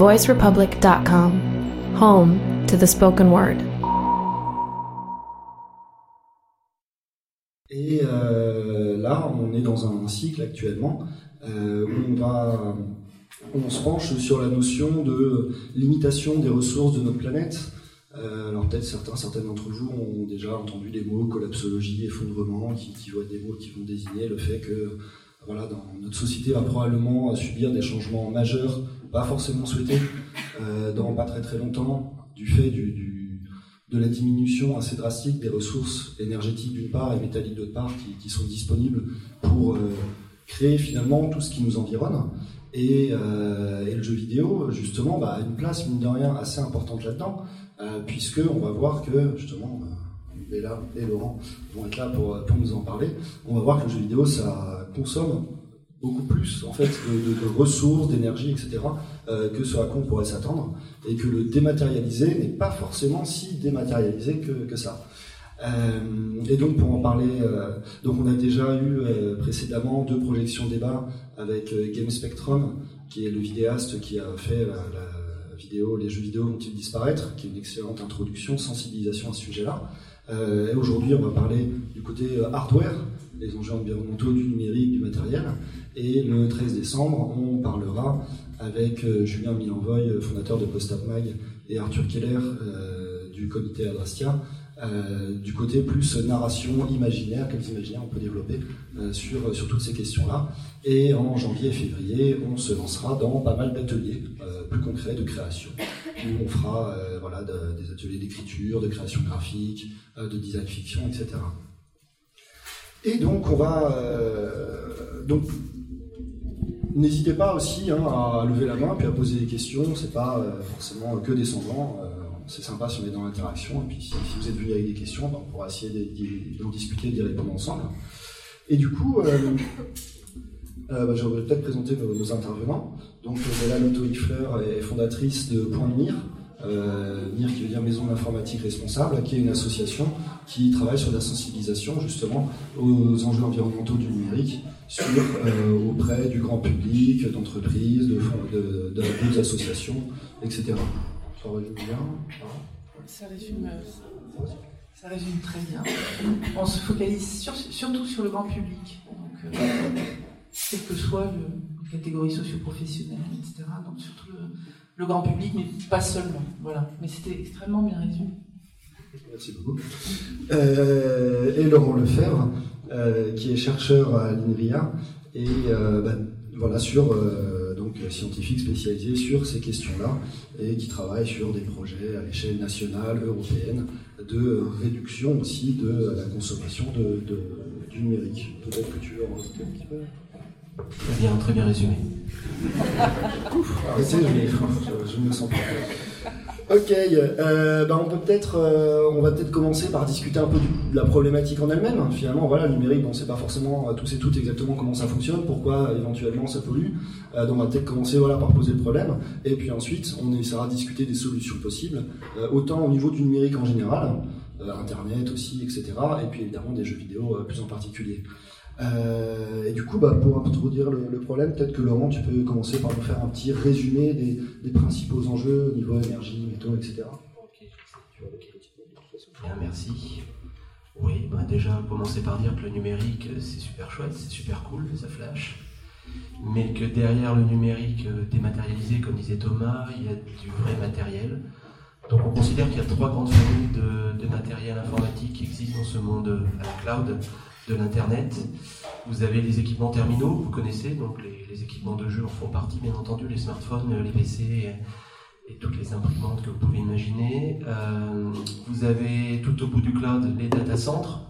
voicerepublic.com, home to the spoken word. Et euh, là, on est dans un cycle actuellement euh, où on, se penche sur la notion de limitation des ressources de notre planète. Euh, alors peut-être certains, certaines d'entre vous ont déjà entendu des mots collapsologie, effondrement, qui, être des mots qui vont désigner le fait que voilà, dans notre société va probablement subir des changements majeurs, pas forcément souhaités, euh, dans pas très très longtemps, du fait du, de la diminution assez drastique des ressources énergétiques d'une part et métalliques d'autre part qui, qui, sont disponibles pour euh, créer finalement tout ce qui nous environne. Et, euh, et le jeu vidéo, justement, bah, a une place, mine de rien, assez importante là-dedans, puisque on va voir que, justement, Béla et Laurent vont être là pour, pour nous en parler, on va voir que le jeu vidéo, ça consomme beaucoup plus en fait de, ressources, d'énergie, etc. Euh, que ce à quoi on pourrait s'attendre, et que le dématérialisé n'est pas forcément si dématérialisé que, ça. Euh, et donc pour en parler, euh, donc on a déjà eu précédemment deux projections débat avec Game Spectrum, qui est le vidéaste qui a fait la, vidéo Les jeux vidéo vont-ils disparaître, qui est une excellente introduction, sensibilisation à ce sujet-là. Et aujourd'hui, on va parler du côté hardware, les enjeux environnementaux du numérique, du matériel. Et le 13 décembre, on parlera avec euh, Julien Milanvoy, fondateur de PostUp Mag, et Arthur Keller euh, du comité Adrastia, euh, du côté plus narration imaginaire, quels imaginaires on peut développer euh, sur, sur toutes ces questions-là. Et en janvier et février, on se lancera dans pas mal d'ateliers euh, plus concrets de création, où on fera voilà, de, des ateliers d'écriture, de création graphique, de design fiction, etc. Et donc, on va. donc, N'hésitez pas aussi hein, à lever la main puis à poser des questions. C'est pas forcément que descendant c'est sympa si on est dans l'interaction. Et puis si, vous êtes venu avec des questions, ben, on pourra essayer d'en discuter, d'y répondre ensemble. Et du coup, euh, euh, bah, je vais peut-être présenter nos, intervenants. Donc Bella Lotto Ifleur est fondatrice de Point MIR. Euh, MIR qui veut dire Maison d'informatique responsable, qui est une association qui travaille sur la sensibilisation justement aux enjeux environnementaux du numérique sur, euh, auprès du grand public, d'entreprises, de, de, de, de, associations, etc. Ça résume bien ça résume, ça résume très bien. On se focalise sur, surtout sur le grand public. Donc, euh, quelle que soit le, catégorie socio-professionnelle, etc. Donc surtout le, le, grand public, mais pas seulement. Voilà. Mais c'était extrêmement bien résumé. Merci beaucoup. Euh, et Laurent Lefebvre, euh, qui est chercheur à l'INRIA, et euh, bah, voilà, sur donc scientifique spécialisé sur ces questions-là et qui travaille sur des projets à l'échelle nationale, européenne, de réduction aussi de la consommation de, de, du numérique. Peut-être que tu veux en rajouter un petit peu? Très bien, très bien résumé. Arrêtez, je, je, je, me sens pas. Ok, euh, bah on peut peut-être, euh, on va peut-être commencer par discuter un peu de la problématique en elle-même. Finalement, voilà, le numérique, on ne sait pas forcément tous et toutes exactement comment ça fonctionne, pourquoi éventuellement ça pollue. Euh, donc on va peut-être commencer voilà par poser le problème, et puis ensuite on essaiera de discuter des solutions possibles, euh, autant au niveau du numérique en général, euh, Internet aussi, etc. Et puis évidemment des jeux vidéo plus en particulier. Euh, et du coup, bah, pour introduire le, le problème, peut-être que Laurent, tu peux commencer par nous faire un petit résumé des, des principaux enjeux au niveau énergie, métaux, etc. Bien, merci. Oui, bah déjà, commencer par dire que le numérique, c'est super chouette, c'est super cool, ça flash. Mais que derrière le numérique dématérialisé, comme disait Thomas, il y a du vrai matériel. Donc on considère qu'il y a trois grandes familles de, de matériel informatique qui existent dans ce monde à la cloud de l'Internet. Vous avez les équipements terminaux, vous connaissez, donc les, équipements de jeu en font partie, bien entendu, les smartphones, les PC et, toutes les imprimantes que vous pouvez imaginer. Euh, vous avez tout au bout du cloud les data centres,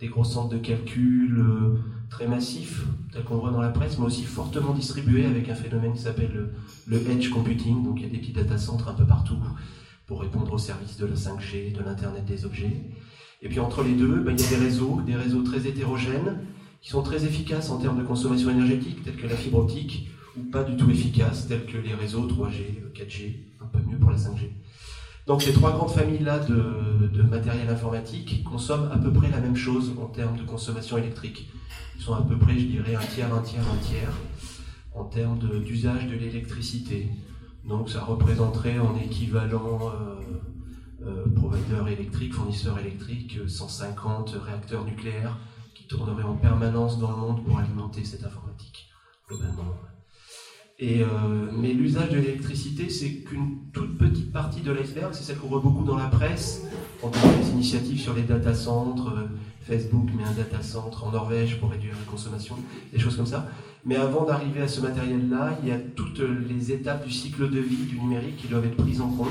des gros centres de calcul euh, très massifs, tels qu'on voit dans la presse, mais aussi fortement distribués avec un phénomène qui s'appelle le, le, edge computing. Donc il y a des petits data centres un peu partout pour répondre aux services de la 5G, de l'Internet des objets. Et puis entre les deux, ben, il y a des réseaux, des réseaux très hétérogènes, qui sont très efficaces en termes de consommation énergétique, tels que la fibre optique, ou pas du tout efficaces, tels que les réseaux 3G, 4G, un peu mieux pour la 5G. Donc ces trois grandes familles-là de, de, matériel informatique consomment à peu près la même chose en termes de consommation électrique. Ils sont à peu près, je dirais, un tiers, un tiers, un tiers en termes d'usage de, de l'électricité. Donc ça représenterait en équivalent provider électrique, fournisseur électrique, 150 réacteurs nucléaires qui tourneraient en permanence dans le monde pour alimenter cette informatique, globalement. Et, mais l'usage de l'électricité, c'est qu'une toute petite partie de l'iceberg, c'est celle qu'on voit beaucoup dans la presse, on voit des initiatives sur les data centres, Facebook met un data center en Norvège pour réduire la consommation, des choses comme ça. Mais avant d'arriver à ce matériel-là, il y a toutes les étapes du cycle de vie du numérique qui doivent être prises en compte.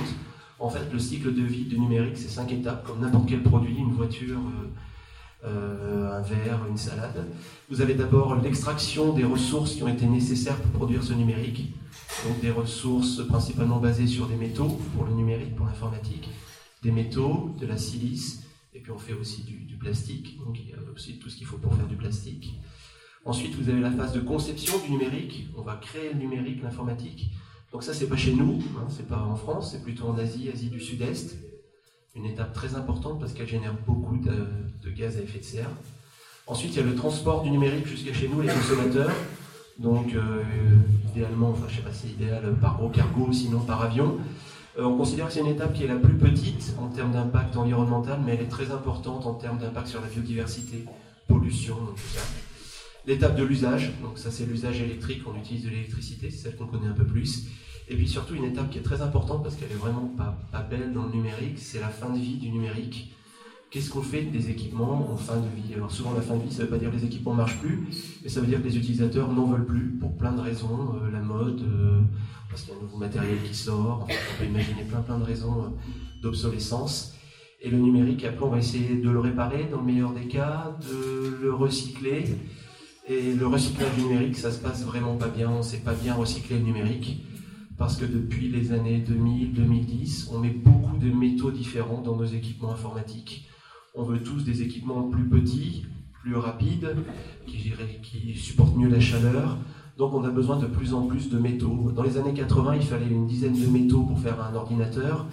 En fait, le cycle de vie du numérique, c'est cinq étapes, comme n'importe quel produit, une voiture, euh, euh, un verre, une salade. Vous avez d'abord l'extraction des ressources qui ont été nécessaires pour produire ce numérique. Donc des ressources principalement basées sur des métaux pour le numérique, pour l'informatique, des métaux, de la silice, et puis on fait aussi du, plastique, donc il y a aussi tout ce qu'il faut pour faire du plastique. Ensuite, vous avez la phase de conception du numérique. On va créer le numérique, l'informatique. Donc ça, c'est pas chez nous, hein, c'est pas en France, c'est plutôt en Asie, Asie du Sud-Est. Une étape très importante parce qu'elle génère beaucoup de, gaz à effet de serre. Ensuite, il y a le transport du numérique jusqu'à chez nous, les consommateurs. Donc, euh, idéalement, enfin, je sais pas si c'est idéal par gros cargo, sinon par avion. Euh, on considère que c'est une étape qui est la plus petite en termes d'impact environnemental, mais elle est très importante en termes d'impact sur la biodiversité, pollution, tout ça. L'étape de l'usage, donc ça c'est l'usage électrique, on utilise de l'électricité, c'est celle qu'on connaît un peu plus. Et puis surtout une étape qui est très importante parce qu'elle est vraiment pas, pas belle dans le numérique, c'est la fin de vie du numérique. Qu'est-ce qu'on fait des équipements en fin de vie? Alors souvent la fin de vie, ça ne veut pas dire que les équipements ne marchent plus, mais ça veut dire que les utilisateurs n'en veulent plus pour plein de raisons, euh, la mode, euh, parce qu'il y a un nouveau matériel qui sort, on peut imaginer plein plein de raisons euh, d'obsolescence. Et le numérique, après, on va essayer de le réparer dans le meilleur des cas, de le recycler. Et le recyclage numérique, ça se passe vraiment pas bien. On ne sait pas bien recycler le numérique parce que depuis les années 2000-2010, on met beaucoup de métaux différents dans nos équipements informatiques. On veut tous des équipements plus petits, plus rapides, qui, qui supportent mieux la chaleur. Donc on a besoin de plus en plus de métaux. Dans les années 80, il fallait une dizaine de métaux pour faire un ordinateur.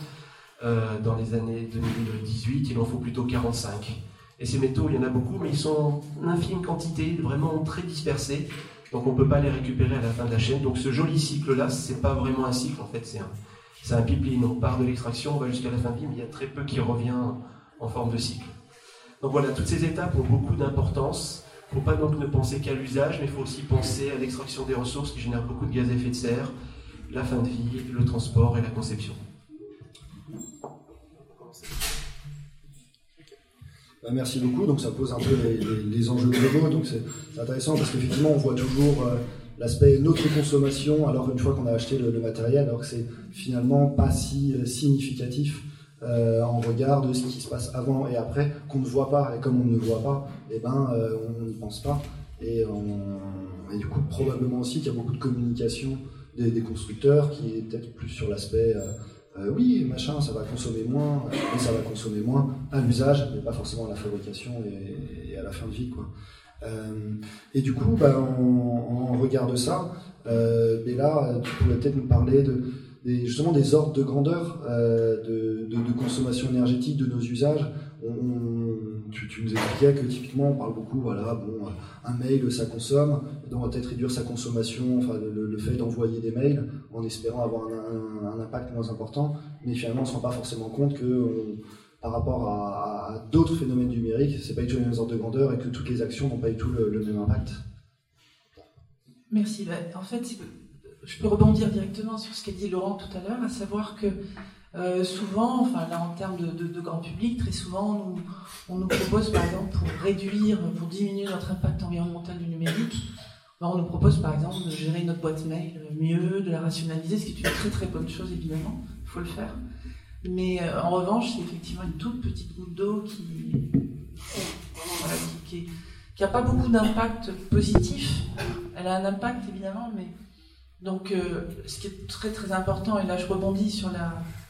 Euh, dans les années 2018, il en faut plutôt 45. Et ces métaux, il y en a beaucoup, mais ils sont en infime quantité, vraiment très dispersés. Donc on ne peut pas les récupérer à la fin de la chaîne. Donc ce joli cycle-là, ce n'est pas vraiment un cycle, en fait, c'est un, c'est un pipeline. On part de l'extraction, on va jusqu'à la fin de vie, mais il y a très peu qui revient en forme de cycle. Donc voilà, toutes ces étapes ont beaucoup d'importance. Il ne faut pas donc ne penser qu'à l'usage, mais il faut aussi penser à l'extraction des ressources qui génèrent beaucoup de gaz à effet de serre, la fin de vie, le transport et la conception. Bah, merci beaucoup. Donc ça pose un peu les, enjeux globaux. Donc c'est intéressant parce qu'effectivement on voit toujours euh, l'aspect notre consommation. Alors une fois qu'on a acheté le, matériel, alors que c'est finalement pas si euh, significatif euh, en regard de ce qui se passe avant et après, qu'on ne voit pas. Et comme on ne voit pas, eh ben, on n'y pense pas. Et, du coup, probablement aussi qu'il y a beaucoup de communication des, constructeurs qui est peut-être plus sur l'aspect euh, oui, machin, ça va consommer moins, et ça va consommer moins à l'usage, mais pas forcément à la fabrication et, à la fin de vie. Quoi. et du coup, bah, on, on, regarde ça. mais là, tu pourrais peut-être nous parler de justement des ordres de grandeur euh, de, de, consommation énergétique de nos usages. Tu, nous expliquais que typiquement on parle beaucoup, voilà, bon, un mail ça consomme, donc on va peut-être réduire sa consommation, enfin le, fait d'envoyer des mails en espérant avoir un, impact moins important, mais finalement on ne se rend pas forcément compte que par rapport à, d'autres phénomènes numériques, c'est pas du tout les mêmes ordres de grandeur et que toutes les actions n'ont pas du tout le, même impact. Merci. Bah, en fait, je peux rebondir directement sur ce qu'a dit Laurent tout à l'heure, à savoir que euh, souvent, enfin là en termes de, grand public, très souvent on nous, propose par exemple pour réduire, pour diminuer notre impact environnemental du numérique, ben, on nous propose par exemple de gérer notre boîte mail mieux, de la rationaliser, ce qui est une très très bonne chose évidemment, il faut le faire. Mais euh, en revanche, c'est effectivement une toute petite goutte d'eau qui qui n'a pas beaucoup d'impact positif. Elle a un impact évidemment, mais donc, euh, ce qui est très très important, et là je rebondis sur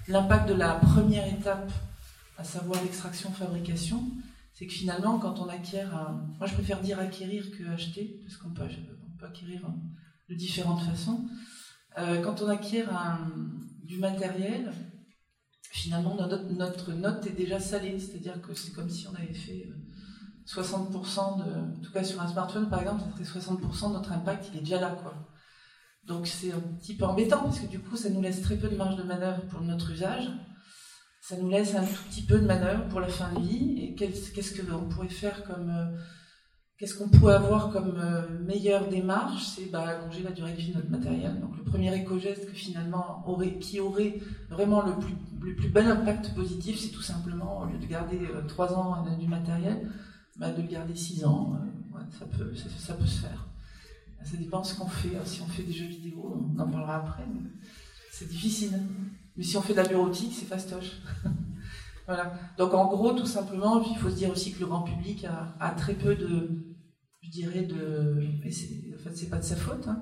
l'impact de la première étape, à savoir l'extraction-fabrication, c'est que finalement, quand on acquiert, moi je préfère dire acquérir que acheter, parce qu'on peut, acquérir de différentes façons. Euh, quand on acquiert du matériel, finalement notre, note est déjà salée, c'est-à-dire que c'est comme si on avait fait 60% de, en tout cas sur un smartphone par exemple, ça serait 60% de notre impact, il est déjà là quoi. Donc c'est un petit peu embêtant parce que du coup ça nous laisse très peu de marge de manœuvre pour notre usage. Ça nous laisse un tout petit peu de manœuvre pour la fin de vie. Et qu'est-ce qu'on pourrait faire comme euh, Qu'est-ce qu'on pourrait avoir comme euh, meilleure démarche? C'est bah, allonger la durée de vie de notre matériel. Donc le premier éco-geste finalement qui aurait vraiment le plus, le plus bel impact positif, c'est tout simplement, au lieu de garder euh, trois 3 ans du matériel, bah, de le garder 6 ans. ça, peut, ça, peut se faire. Ça dépend de ce qu'on fait. Si on fait des jeux vidéo, on en parlera après. C'est difficile. Mais si on fait de la bureautique, c'est fastoche. voilà. Donc en gros, tout simplement, il faut se dire aussi que le grand public a, très peu de, je dirais, de. en fait, c'est pas de sa faute. Hein.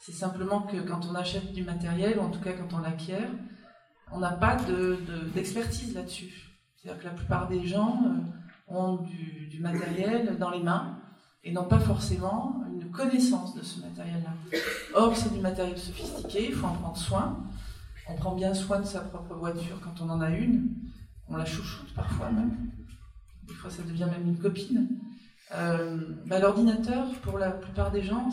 C'est simplement que quand on achète du matériel, ou en tout cas quand on l'acquiert, on n'a pas d'expertise là-dessus. C'est-à-dire que la plupart des gens euh, ont du, du matériel dans les mains et n'ont pas forcément une connaissance de ce matériel-là. Or, c'est du matériel sophistiqué, il faut en prendre soin. On prend bien soin de sa propre voiture quand on en a une. On la chouchoute parfois même. Des fois, ça devient même une copine. Euh, bah, l'ordinateur, pour la plupart des gens,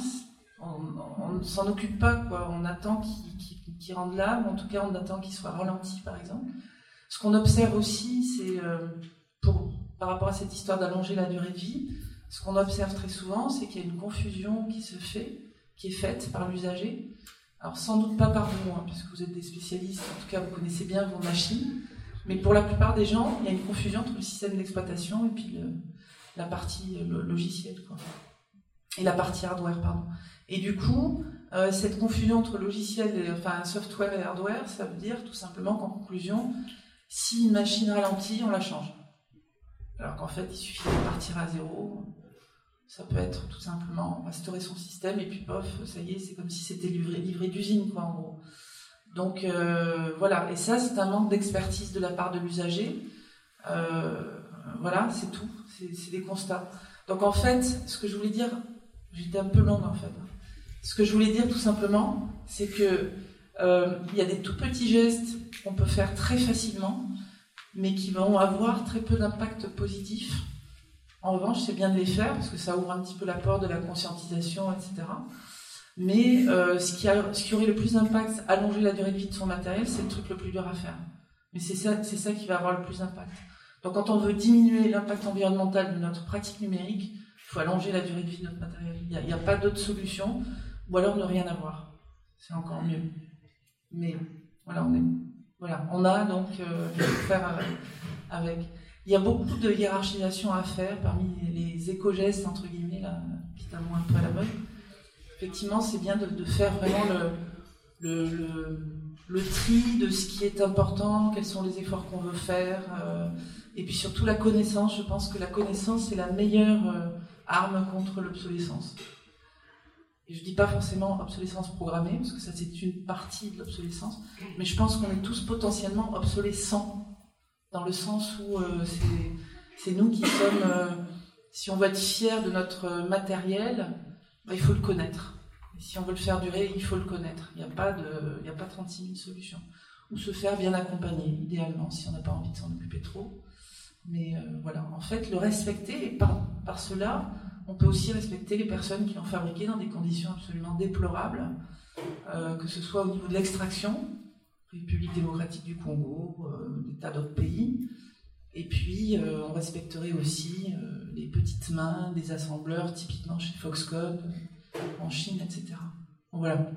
on ne s'en occupe pas. On attend qu'il rende l'âme, en tout cas, on attend qu'il soit ralenti, par exemple. Ce qu'on observe aussi, c'est, euh, par rapport à cette histoire d'allonger la durée de vie, ce qu'on observe très souvent, c'est qu'il y a une confusion qui se fait, qui est faite par l'usager. Alors sans doute pas par vous, hein, puisque vous êtes des spécialistes, en tout cas vous connaissez bien vos machines, mais pour la plupart des gens, il y a une confusion entre le système d'exploitation et puis la partie logicielle, quoi. Et la partie hardware, pardon. Et du coup, euh, cette confusion entre logiciel, enfin software et hardware, ça veut dire tout simplement qu'en conclusion, si une machine ralentit, on la change. Alors qu'en fait, il suffit de partir à zéro. Ça peut être tout simplement restaurer son système et puis pof, ça y est, c'est comme si c'était livré, d'usine, quoi, en gros. Donc euh, voilà, et ça, c'est un manque d'expertise de la part de l'usager. Euh, voilà, c'est tout, c'est des constats. Donc en fait, ce que je voulais dire, j'étais un peu longue en fait. Ce que je voulais dire tout simplement, c'est que euh, il y a des tout petits gestes qu'on peut faire très facilement mais qui vont avoir très peu d'impact positif. En revanche, c'est bien de les faire parce que ça ouvre un petit peu la porte de la conscientisation, etc. Mais euh, ce, qui a, ce, qui aurait le plus d'impact, allonger la durée de vie de son matériel, c'est le truc le plus dur à faire. Mais c'est ça, c'est ça qui va avoir le plus d'impact. Donc quand on veut diminuer l'impact environnemental de notre pratique numérique, il faut allonger la durée de vie de notre matériel. Il n'y a, a, pas d'autre solution, ou alors ne rien avoir. C'est encore mieux. Mais voilà, on est voilà, on a donc euh, faire euh, avec. Il y a beaucoup de hiérarchisation à faire parmi les éco-gestes, entre guillemets, là, petit un un peu à la mode. Effectivement, c'est bien de, faire vraiment le, le, tri de ce qui est important, quels sont les efforts qu'on veut faire, euh, et puis surtout la connaissance. Je pense que la connaissance, c'est la meilleure euh, arme contre l'obsolescence. Et je dis pas forcément obsolescence programmée, parce que ça c'est une partie de l'obsolescence, mais je pense qu'on est tous potentiellement obsolescents, dans le sens où euh, c'est nous qui sommes, euh, si on veut être fier de notre matériel, bah, il faut le connaître. Si on veut le faire durer, il faut le connaître. Il n'y a, pas de, il a pas 36 000 solutions. Ou se faire bien accompagner, idéalement, si on n'a pas envie de s'en occuper trop. Mais euh, voilà, en fait, le respecter, et par, par cela, on peut aussi respecter les personnes qui l'ont fabriqué dans des conditions absolument déplorables, euh, que ce soit au niveau de l'extraction, République démocratique du Congo, euh, des tas d'autres pays. Et puis, euh, on respecterait aussi les petites mains des assembleurs, typiquement chez Foxconn, en Chine, etc. voilà,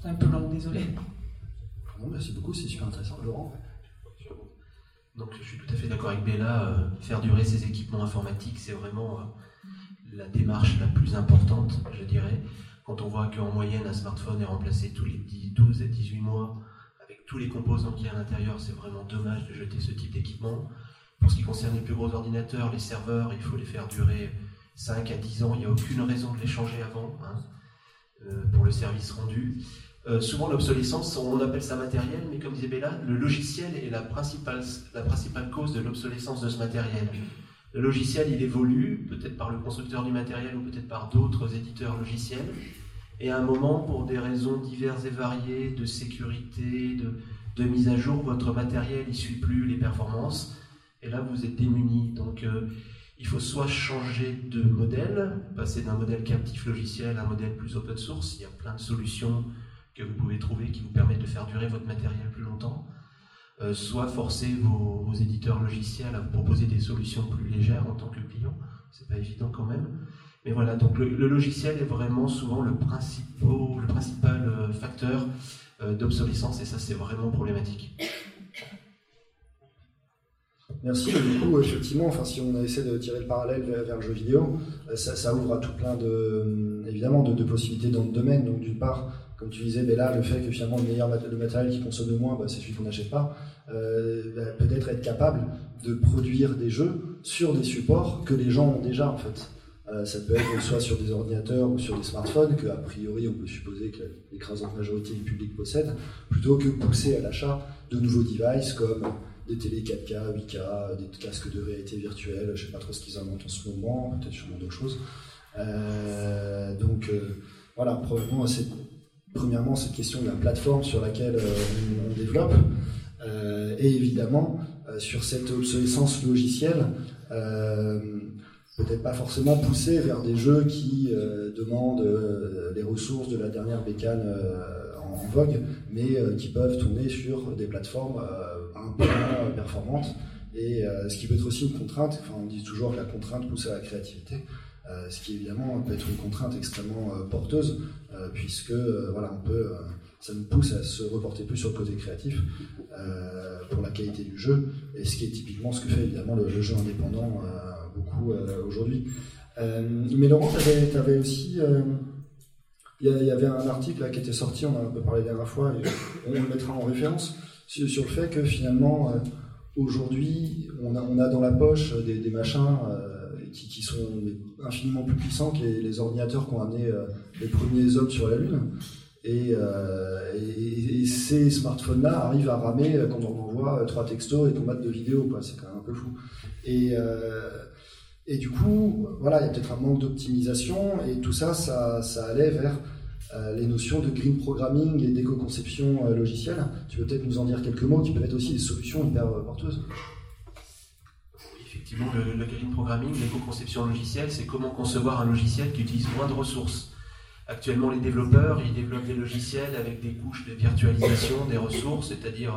c'est un peu long, désolé. merci beaucoup, c'est super intéressant. Laurent? Donc je suis tout à fait d'accord avec Bella, faire durer ces équipements informatiques, c'est vraiment la démarche la plus importante, je dirais, quand on voit qu'en moyenne un smartphone est remplacé tous les 10, 12 et 18 mois avec tous les composants qu'il y a à l'intérieur, c'est vraiment dommage de jeter ce type d'équipement. Pour ce qui concerne les plus gros ordinateurs, les serveurs, il faut les faire durer 5 à 10 ans, il n'y a aucune raison de les changer avant hein, euh, pour le service rendu. Euh, souvent l'obsolescence, on appelle ça matériel, mais comme disait Bella, le logiciel est la principale, la principale cause de l'obsolescence de ce matériel. Le logiciel, il évolue, peut-être par le constructeur du matériel ou peut-être par d'autres éditeurs logiciels. Et à un moment, pour des raisons diverses et variées, de sécurité, de, mise à jour, votre matériel ne suit plus les performances. Et là, vous êtes démuni. Donc, euh, il faut soit changer de modèle, passer d'un modèle captif logiciel à un modèle plus open source. Il y a plein de solutions que vous pouvez trouver qui vous permettent de faire durer votre matériel plus longtemps, soit forcer vos, éditeurs logiciels à vous proposer des solutions plus légères en tant que client. C'est pas évident quand même. Mais voilà, donc le, logiciel est vraiment souvent le, le principal euh, facteur euh, d'obsolescence et ça c'est vraiment problématique. Merci. Du coup, effectivement, enfin, si on essaie de tirer le parallèle vers, le jeu vidéo, ça, ouvre à tout plein de, évidemment, de, possibilités dans le domaine. Donc, d'une part, comme tu disais, mais là, le fait que finalement le meilleur le matériel qui consomme le moins, bah, c'est celui qu'on n'achète pas, euh, bah, peut-être être capable de produire des jeux sur des supports que les gens ont déjà en fait. Euh, ça peut être soit sur des ordinateurs ou sur des smartphones, que priori on peut supposer que l'écrasante majorité du public possède, plutôt que pousser à l'achat de nouveaux devices comme des télé 4K, 8K, des casques de réalité virtuelle, je ne sais pas trop ce qu'ils inventent en ce moment, peut-être sûrement d'autres choses. Euh, donc voilà, probablement c'est premièrement cette question de la plateforme sur laquelle on, développe, et évidemment sur cette obsolescence logicielle peut-être pas forcément poussé vers des jeux qui euh, demandent euh, les ressources de la dernière bécane euh, en vogue, mais qui peuvent tourner sur des plateformes un peu moins performantes. Et ce qui peut être aussi une contrainte, enfin on dit toujours que la contrainte pousse à la créativité, ce qui évidemment peut être une contrainte extrêmement porteuse, puisque voilà, on peut, ça nous pousse à se reporter plus sur le côté créatif pour la qualité du jeu, et ce qui est typiquement ce que fait évidemment le, jeu indépendant beaucoup euh, aujourd'hui. Euh, mais Laurent, tu avais, aussi euh, il y, avait un article là, qui était sorti, on en a un peu parlé la dernière fois, et on le mettra en référence, sur, le fait que finalement, aujourd'hui, on a, on a, dans la poche des, machins qui, sont infiniment plus puissants que les, ordinateurs qui ont amené les premiers hommes sur la Lune. Et, et, ces smartphones-là arrivent à ramer quand on envoie trois textos et qu'on mate de vidéos. C'est quand même un peu fou. Et, et du coup, voilà, il y a peut-être un manque d'optimisation et tout ça, ça, ça allait vers euh, les notions de green programming et d'éco-conception euh, logicielle. Tu peux peut-être nous en dire quelques mots qui peuvent être aussi des solutions hyper euh, porteuses effectivement, le, green programming, l'éco-conception logicielle, c'est comment concevoir un logiciel qui utilise moins de ressources. Actuellement, les développeurs, ils développent des logiciels avec des couches de virtualisation des ressources, c'est-à-dire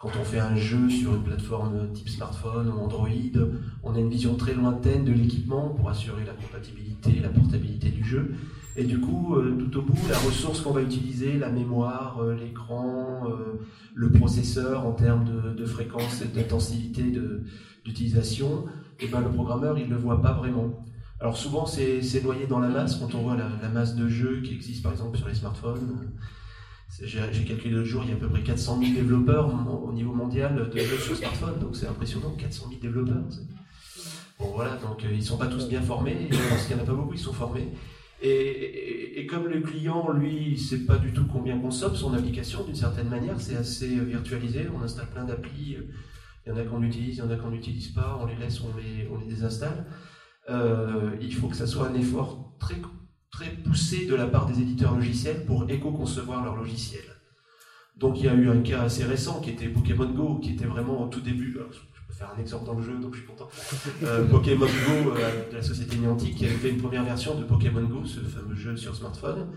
quand on fait un jeu sur une plateforme type smartphone ou Android, on a une vision très lointaine de l'équipement pour assurer la compatibilité la portabilité du jeu. Et du coup, euh, tout au bout, la ressource qu'on va utiliser, la mémoire, euh, l'écran, euh, le processeur en termes de, fréquence et d'intensité d'utilisation, et eh ben, le programmeur, il ne le voit pas vraiment. Alors souvent, c'est noyé dans la masse, quand on voit la, masse de jeux qui existe par exemple sur les smartphones. J'ai calculé l'autre jour, il y a à peu près 400 000 développeurs au niveau mondial de jeux sur smartphone, donc c'est impressionnant, 400 000 développeurs. Bon voilà, donc euh, ils ne sont pas tous bien formés, je pense qu'il n'y en a pas beaucoup, ils sont formés. Et, comme le client, lui, ne sait pas du tout combien consomme son application, d'une certaine manière, c'est assez euh, virtualisé, on installe plein d'applis, euh, il y en a qu'on utilise, il y en a qu'on n'utilise pas, on les laisse, on les, on les désinstalle. il faut que ça soit un effort très très poussé de la part des éditeurs logiciels pour éco-concevoir leur logiciel. Donc il y a eu un cas assez récent qui était Pokémon Go, qui était vraiment au tout début. je peux faire un exemple dans le jeu, donc je suis content. Euh, Pokémon Go euh, de la société Niantic qui avait fait une première version de Pokémon Go, ce fameux jeu sur smartphone,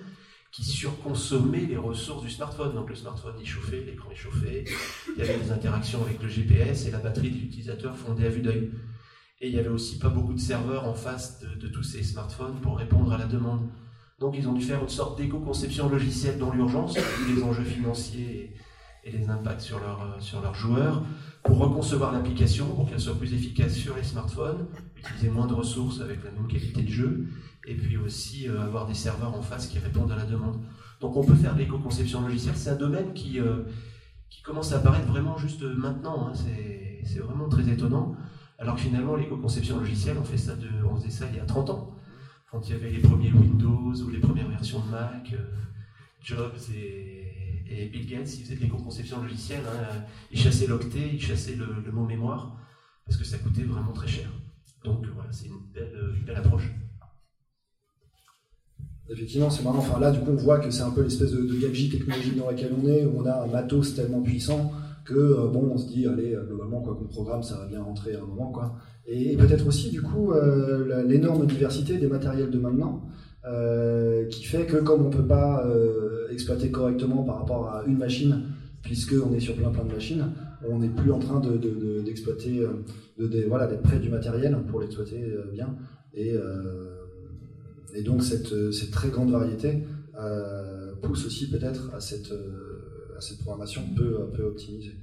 qui surconsommait les ressources du smartphone. Donc le smartphone est chauffé, l'écran est chauffé, il y avait des interactions avec le GPS et la batterie de l'utilisateur fondée à vue d'œil. Et il n'y avait aussi pas beaucoup de serveurs en face de, tous ces smartphones pour répondre à la demande. Donc ils ont dû faire une sorte d'éco-conception logicielle dans l'urgence, les enjeux financiers et, les impacts sur, leur, sur leurs joueurs, pour reconcevoir l'application pour qu'elle soit plus efficace sur les smartphones, utiliser moins de ressources avec la même qualité de jeu, et puis aussi euh, avoir des serveurs en face qui répondent à la demande. Donc on peut faire l'éco-conception logicielle, c'est un domaine qui, euh, qui commence à apparaître vraiment juste maintenant, hein. c'est vraiment très étonnant. Alors que finalement, l'éco-conception logicielle, on, fait ça de, on faisait ça il y a 30 ans. Quand il y avait les premiers Windows ou les premières versions de Mac, euh, Jobs et, Bill Gates, ils faisaient de l'éco-conception logicielle. Hein. Ils chassaient l'octet, ils chassaient le, mot mémoire, parce que ça coûtait vraiment très cher. Donc voilà, c'est une belle, approche. Effectivement, c'est marrant. Enfin, là, du coup, on voit que c'est un peu l'espèce de, de gabegie technologique dans laquelle on est, où on a un matos tellement puissant que euh, bon, on se dit, allez, euh, globalement, quoi qu'on programme, ça va bien rentrer à un moment, quoi. Et, peut-être aussi, du coup, euh, l'énorme diversité des matériels de maintenant. qui fait que comme on peut pas exploiter correctement par rapport à une machine, puisqu'on est sur plein plein de machines, on n'est plus en train d'exploiter, de, voilà, d'être près du matériel pour l'exploiter bien. Et, et donc cette, cette, très grande variété pousse aussi peut-être à cette, cette programmation peu, peu optimisée.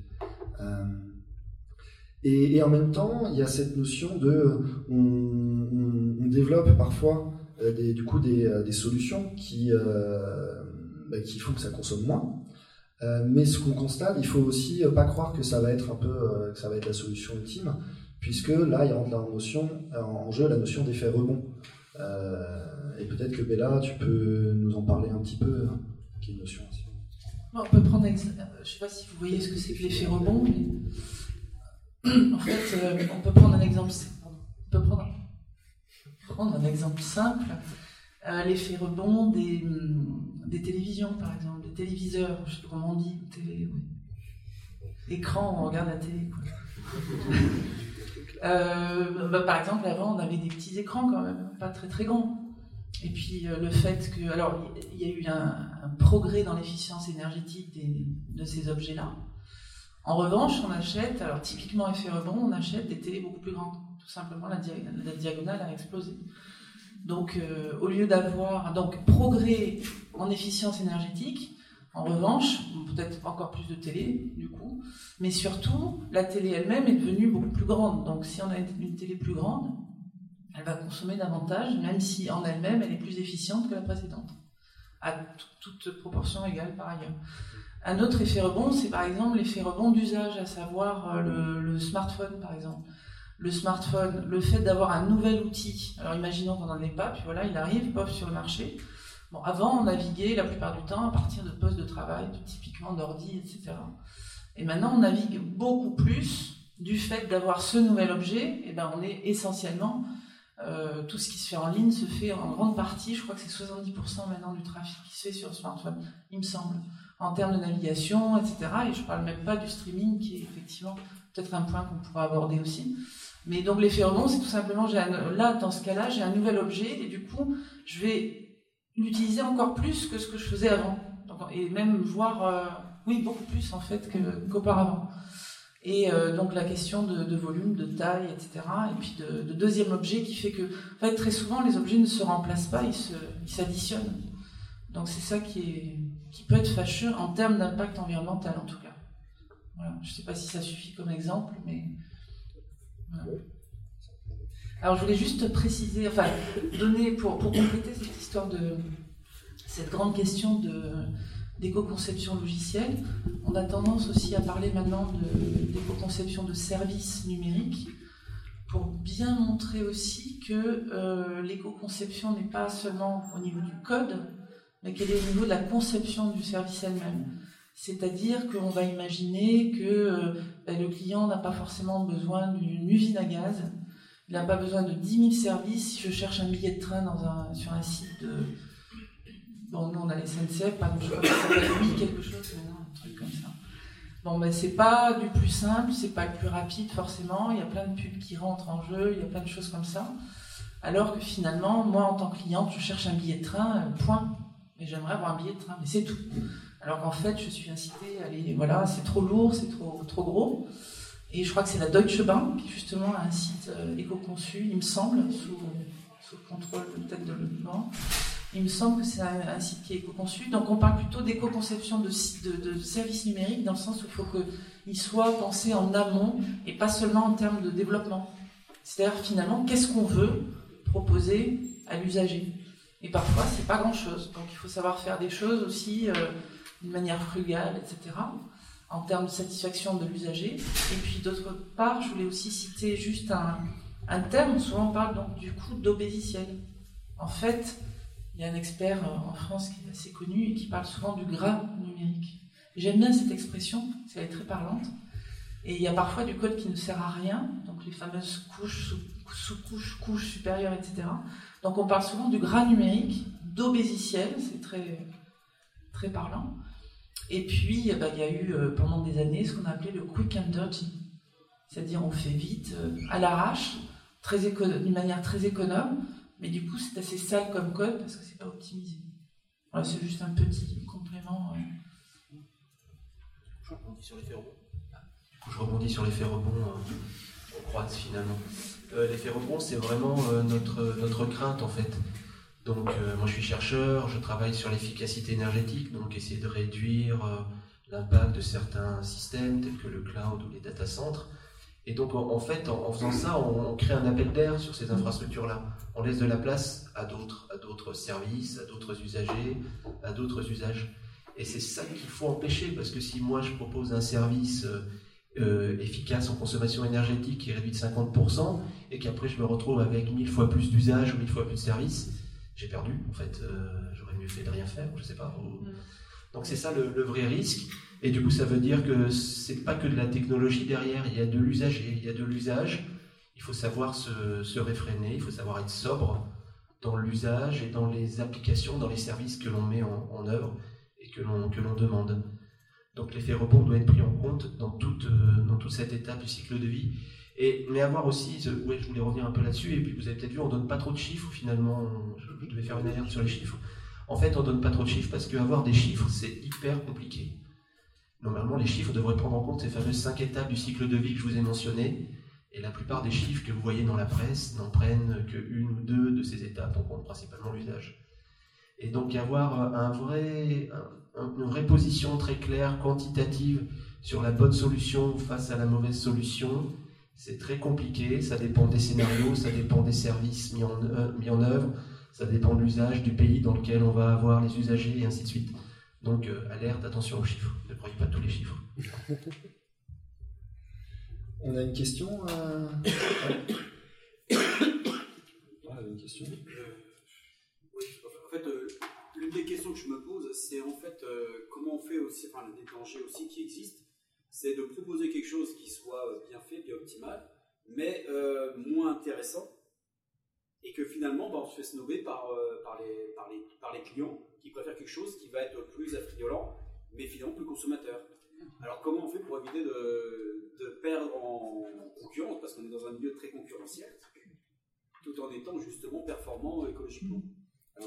Et, en même temps, il y a cette notion de, on, développe parfois euh, des, du coup des, euh, solutions qui, euh, bah, qui font que ça consomme moins. mais ce qu'on constate, il faut aussi pas croire que ça va être un peu, que ça va être la solution ultime, puisque là, il en, notion, en jeu la notion d'effet rebond. Et peut-être que Bella, tu peux nous en parler un petit peu, hein, notion. On peut prendre, je ne sais pas si vous voyez ce que c'est que l'effet rebond, mais en fait, euh, on peut prendre un exemple, on peut prendre, un exemple simple, euh, l'effet rebond des, mm, des, télévisions, par exemple, des téléviseurs, je sais pas comment on dit, télé, oui. écran, on regarde la télé. Euh, bah, par exemple, avant, on avait des petits écrans quand même, pas très très grands. Et puis le fait que, alors, il y a eu un, progrès dans l'efficience énergétique de ces objets-là. En revanche, on achète, alors typiquement effet rebond, on achète des télés beaucoup plus grandes. Tout simplement, la, diagonale a explosé. Donc, euh, au lieu d'avoir donc progrès en efficience énergétique, en revanche, peut-être encore plus de télé, du coup, mais surtout, la télé elle-même est devenue beaucoup plus grande. Donc, si on a une télé plus grande, elle va consommer davantage, même si en elle-même, elle est plus efficiente que la précédente, à toute proportion égale par ailleurs. Un autre effet rebond, c'est par exemple l'effet rebond d'usage, à savoir euh, le, smartphone par exemple. Le smartphone, le fait d'avoir un nouvel outil, alors imaginons qu'on n'en ait pas, puis voilà, il arrive, pof, sur le marché. Bon, avant, on naviguait la plupart du temps à partir de postes de travail, typiquement d'ordi, etc. Et maintenant, on navigue beaucoup plus du fait d'avoir ce nouvel objet, et ben on est essentiellement, euh, tout ce qui se fait en ligne se fait en grande partie, je crois que c'est 70% maintenant du trafic qui se fait sur smartphone, il me semble en termes de navigation, etc. Et je ne parle même pas du streaming, qui est effectivement peut-être un point qu'on pourra aborder aussi. Mais donc l'effet rebond, c'est tout simplement, là, dans ce cas-là, j'ai un nouvel objet, et du coup, je vais l'utiliser encore plus que ce que je faisais avant. et même voir, euh, oui, beaucoup plus en fait qu'auparavant. Et euh, donc la question de, volume, de taille, etc. Et puis de, deuxième objet qui fait que, en fait, très souvent, les objets ne se remplacent pas, ils s'additionnent. Donc c'est ça qui est, qui peut être fâcheux en termes d'impact environnemental en tout cas. Je ne sais pas si ça suffit comme exemple, mais. Alors je voulais juste préciser, enfin donner pour, pour compléter cette histoire de cette grande question de d'éco-conception logicielle, on a tendance aussi à parler maintenant d'éco-conception de services numériques pour bien montrer aussi que euh, l'éco-conception n'est pas seulement au niveau du code, mais quel est au niveau de la conception du service elle-même. C'est-à-dire qu'on va imaginer que euh, ben, le client n'a pas forcément besoin d'une usine à gaz, il n'a pas besoin de 10 000 services. Si je cherche un billet de train sur un site de. Bon, nous on a les SNCF, par exemple, ça s'appelle Oui quelque chose, un truc comme ça. Bon, ben c'est pas du plus simple, c'est pas le plus rapide forcément, il y a plein de pubs qui rentrent en jeu, il y a plein de choses comme ça. Alors que finalement, moi en tant que cliente, je cherche un billet de train, euh, point et j'aimerais avoir un billet de train, mais c'est tout. Alors qu'en fait, je suis incitée à aller, voilà, c'est trop lourd, c'est trop, trop gros. Et je crois que c'est la Deutsche Bank qui justement a un site euh, éco-conçu, il me semble, sous, sous contrôle peut-être de banque. Il me semble que c'est un, site qui est éco-conçu. Donc on parle plutôt d'éco-conception de, services numériques dans le sens où il faut qu'il soit pensé en amont et pas seulement en termes de développement. C'est-à-dire finalement, qu'est-ce qu'on veut proposer à l'usager? Et parfois, c'est pas grand-chose. Donc il faut savoir faire des choses aussi euh, d'une manière frugale, etc., en termes de satisfaction de l'usager. Et puis d'autre part, je voulais aussi citer juste un, un terme, souvent on parle donc du coût d'obésiciel. En fait, il y a un expert en France qui est assez connu et qui parle souvent du gras numérique. J'aime bien cette expression, qu'elle est très parlante. Et il y a parfois du code qui ne sert à rien, donc les fameuses couches, sous-couches, couches supérieures, etc. Donc on parle souvent du gras numérique, d'obésiciel, c'est très, très parlant. Et puis eh ben, il y a eu euh, pendant des années ce qu'on appelait le quick and dirty, c'est-à-dire on fait vite, euh, à l'arrache, d'une manière très économe, Mais du coup, c'est assez sale comme code parce que c'est pas optimisé. Voilà, c'est juste un petit complément. Euh. Je rebondis sur l'effet rebond. Du coup, je rebondis sur l'effet rebond. Euh, on croise finalement. Euh, l'effet rebond, c'est vraiment notre, notre crainte en fait. Donc, moi je suis chercheur, je travaille sur l'efficacité énergétique, donc essayer de réduire l'impact de certains systèmes tels que le cloud ou les data centers. Et donc, en, fait, en, faisant ça, on, crée un appel d'air sur ces infrastructures-là. On laisse de la place à d'autres, à d'autres services, à d'autres usagers, à d'autres usages. Et c'est ça qu'il faut empêcher, parce que si moi je propose un service euh, euh, efficace en consommation énergétique qui réduit de 50%, et qu'après je me retrouve avec mille fois plus d'usages ou mille fois plus de services, j'ai perdu. En fait, euh, j'aurais mieux fait de rien faire, je sais pas. Mm. Donc c'est ça le, vrai risque. Et du coup, ça veut dire que c'est pas que de la technologie derrière, il y a de l'usage il y a de l'usage. Il faut savoir se, réfréner, il faut savoir être sobre dans l'usage et dans les applications, dans les services que l'on met en, œuvre et que l'on demande. Donc l'effet rebond doit être pris en compte dans toute, euh, dans toute cette étape du cycle de vie. Et, mais avoir aussi, ouais, je voulais revenir un peu là-dessus, et puis vous avez peut-être vu, on donne pas trop de chiffres finalement, je, devais faire une alerte sur les chiffres. En fait, on donne pas trop de chiffres parce qu'avoir des chiffres, c'est hyper compliqué. Normalement, les chiffres devraient prendre en compte ces fameuses cinq étapes du cycle de vie que je vous ai mentionnées. Et la plupart des chiffres que vous voyez dans la presse n'en prennent qu'une ou deux de ces étapes. On compte principalement l'usage. Et donc avoir une vraie position très claire, quantitative, sur la bonne solution face à la mauvaise solution, c'est très compliqué. Ça dépend des scénarios, ça dépend des services mis en, mis en œuvre, ça dépend de l'usage, du pays dans lequel on va avoir les usagers, et ainsi de suite. Donc, euh, alerte, attention aux chiffres. Croyez pas tous les chiffres. On a une question euh... ah, une question Oui, en fait, euh, l'une des questions que je me pose, c'est en fait euh, comment on fait aussi, enfin, le dangers aussi qui existe, c'est de proposer quelque chose qui soit bien fait, bien optimal, mais moins intéressant et que finalement bah, on se fait snobber par, euh, par, les, par, les, par, les, clients qui préfèrent quelque chose qui va être plus affriolant, mais finalement plus consommateur. Alors comment on fait pour éviter de, de perdre en concurrence, parce qu'on est dans un milieu très concurrentiel, tout en étant justement performant écologiquement?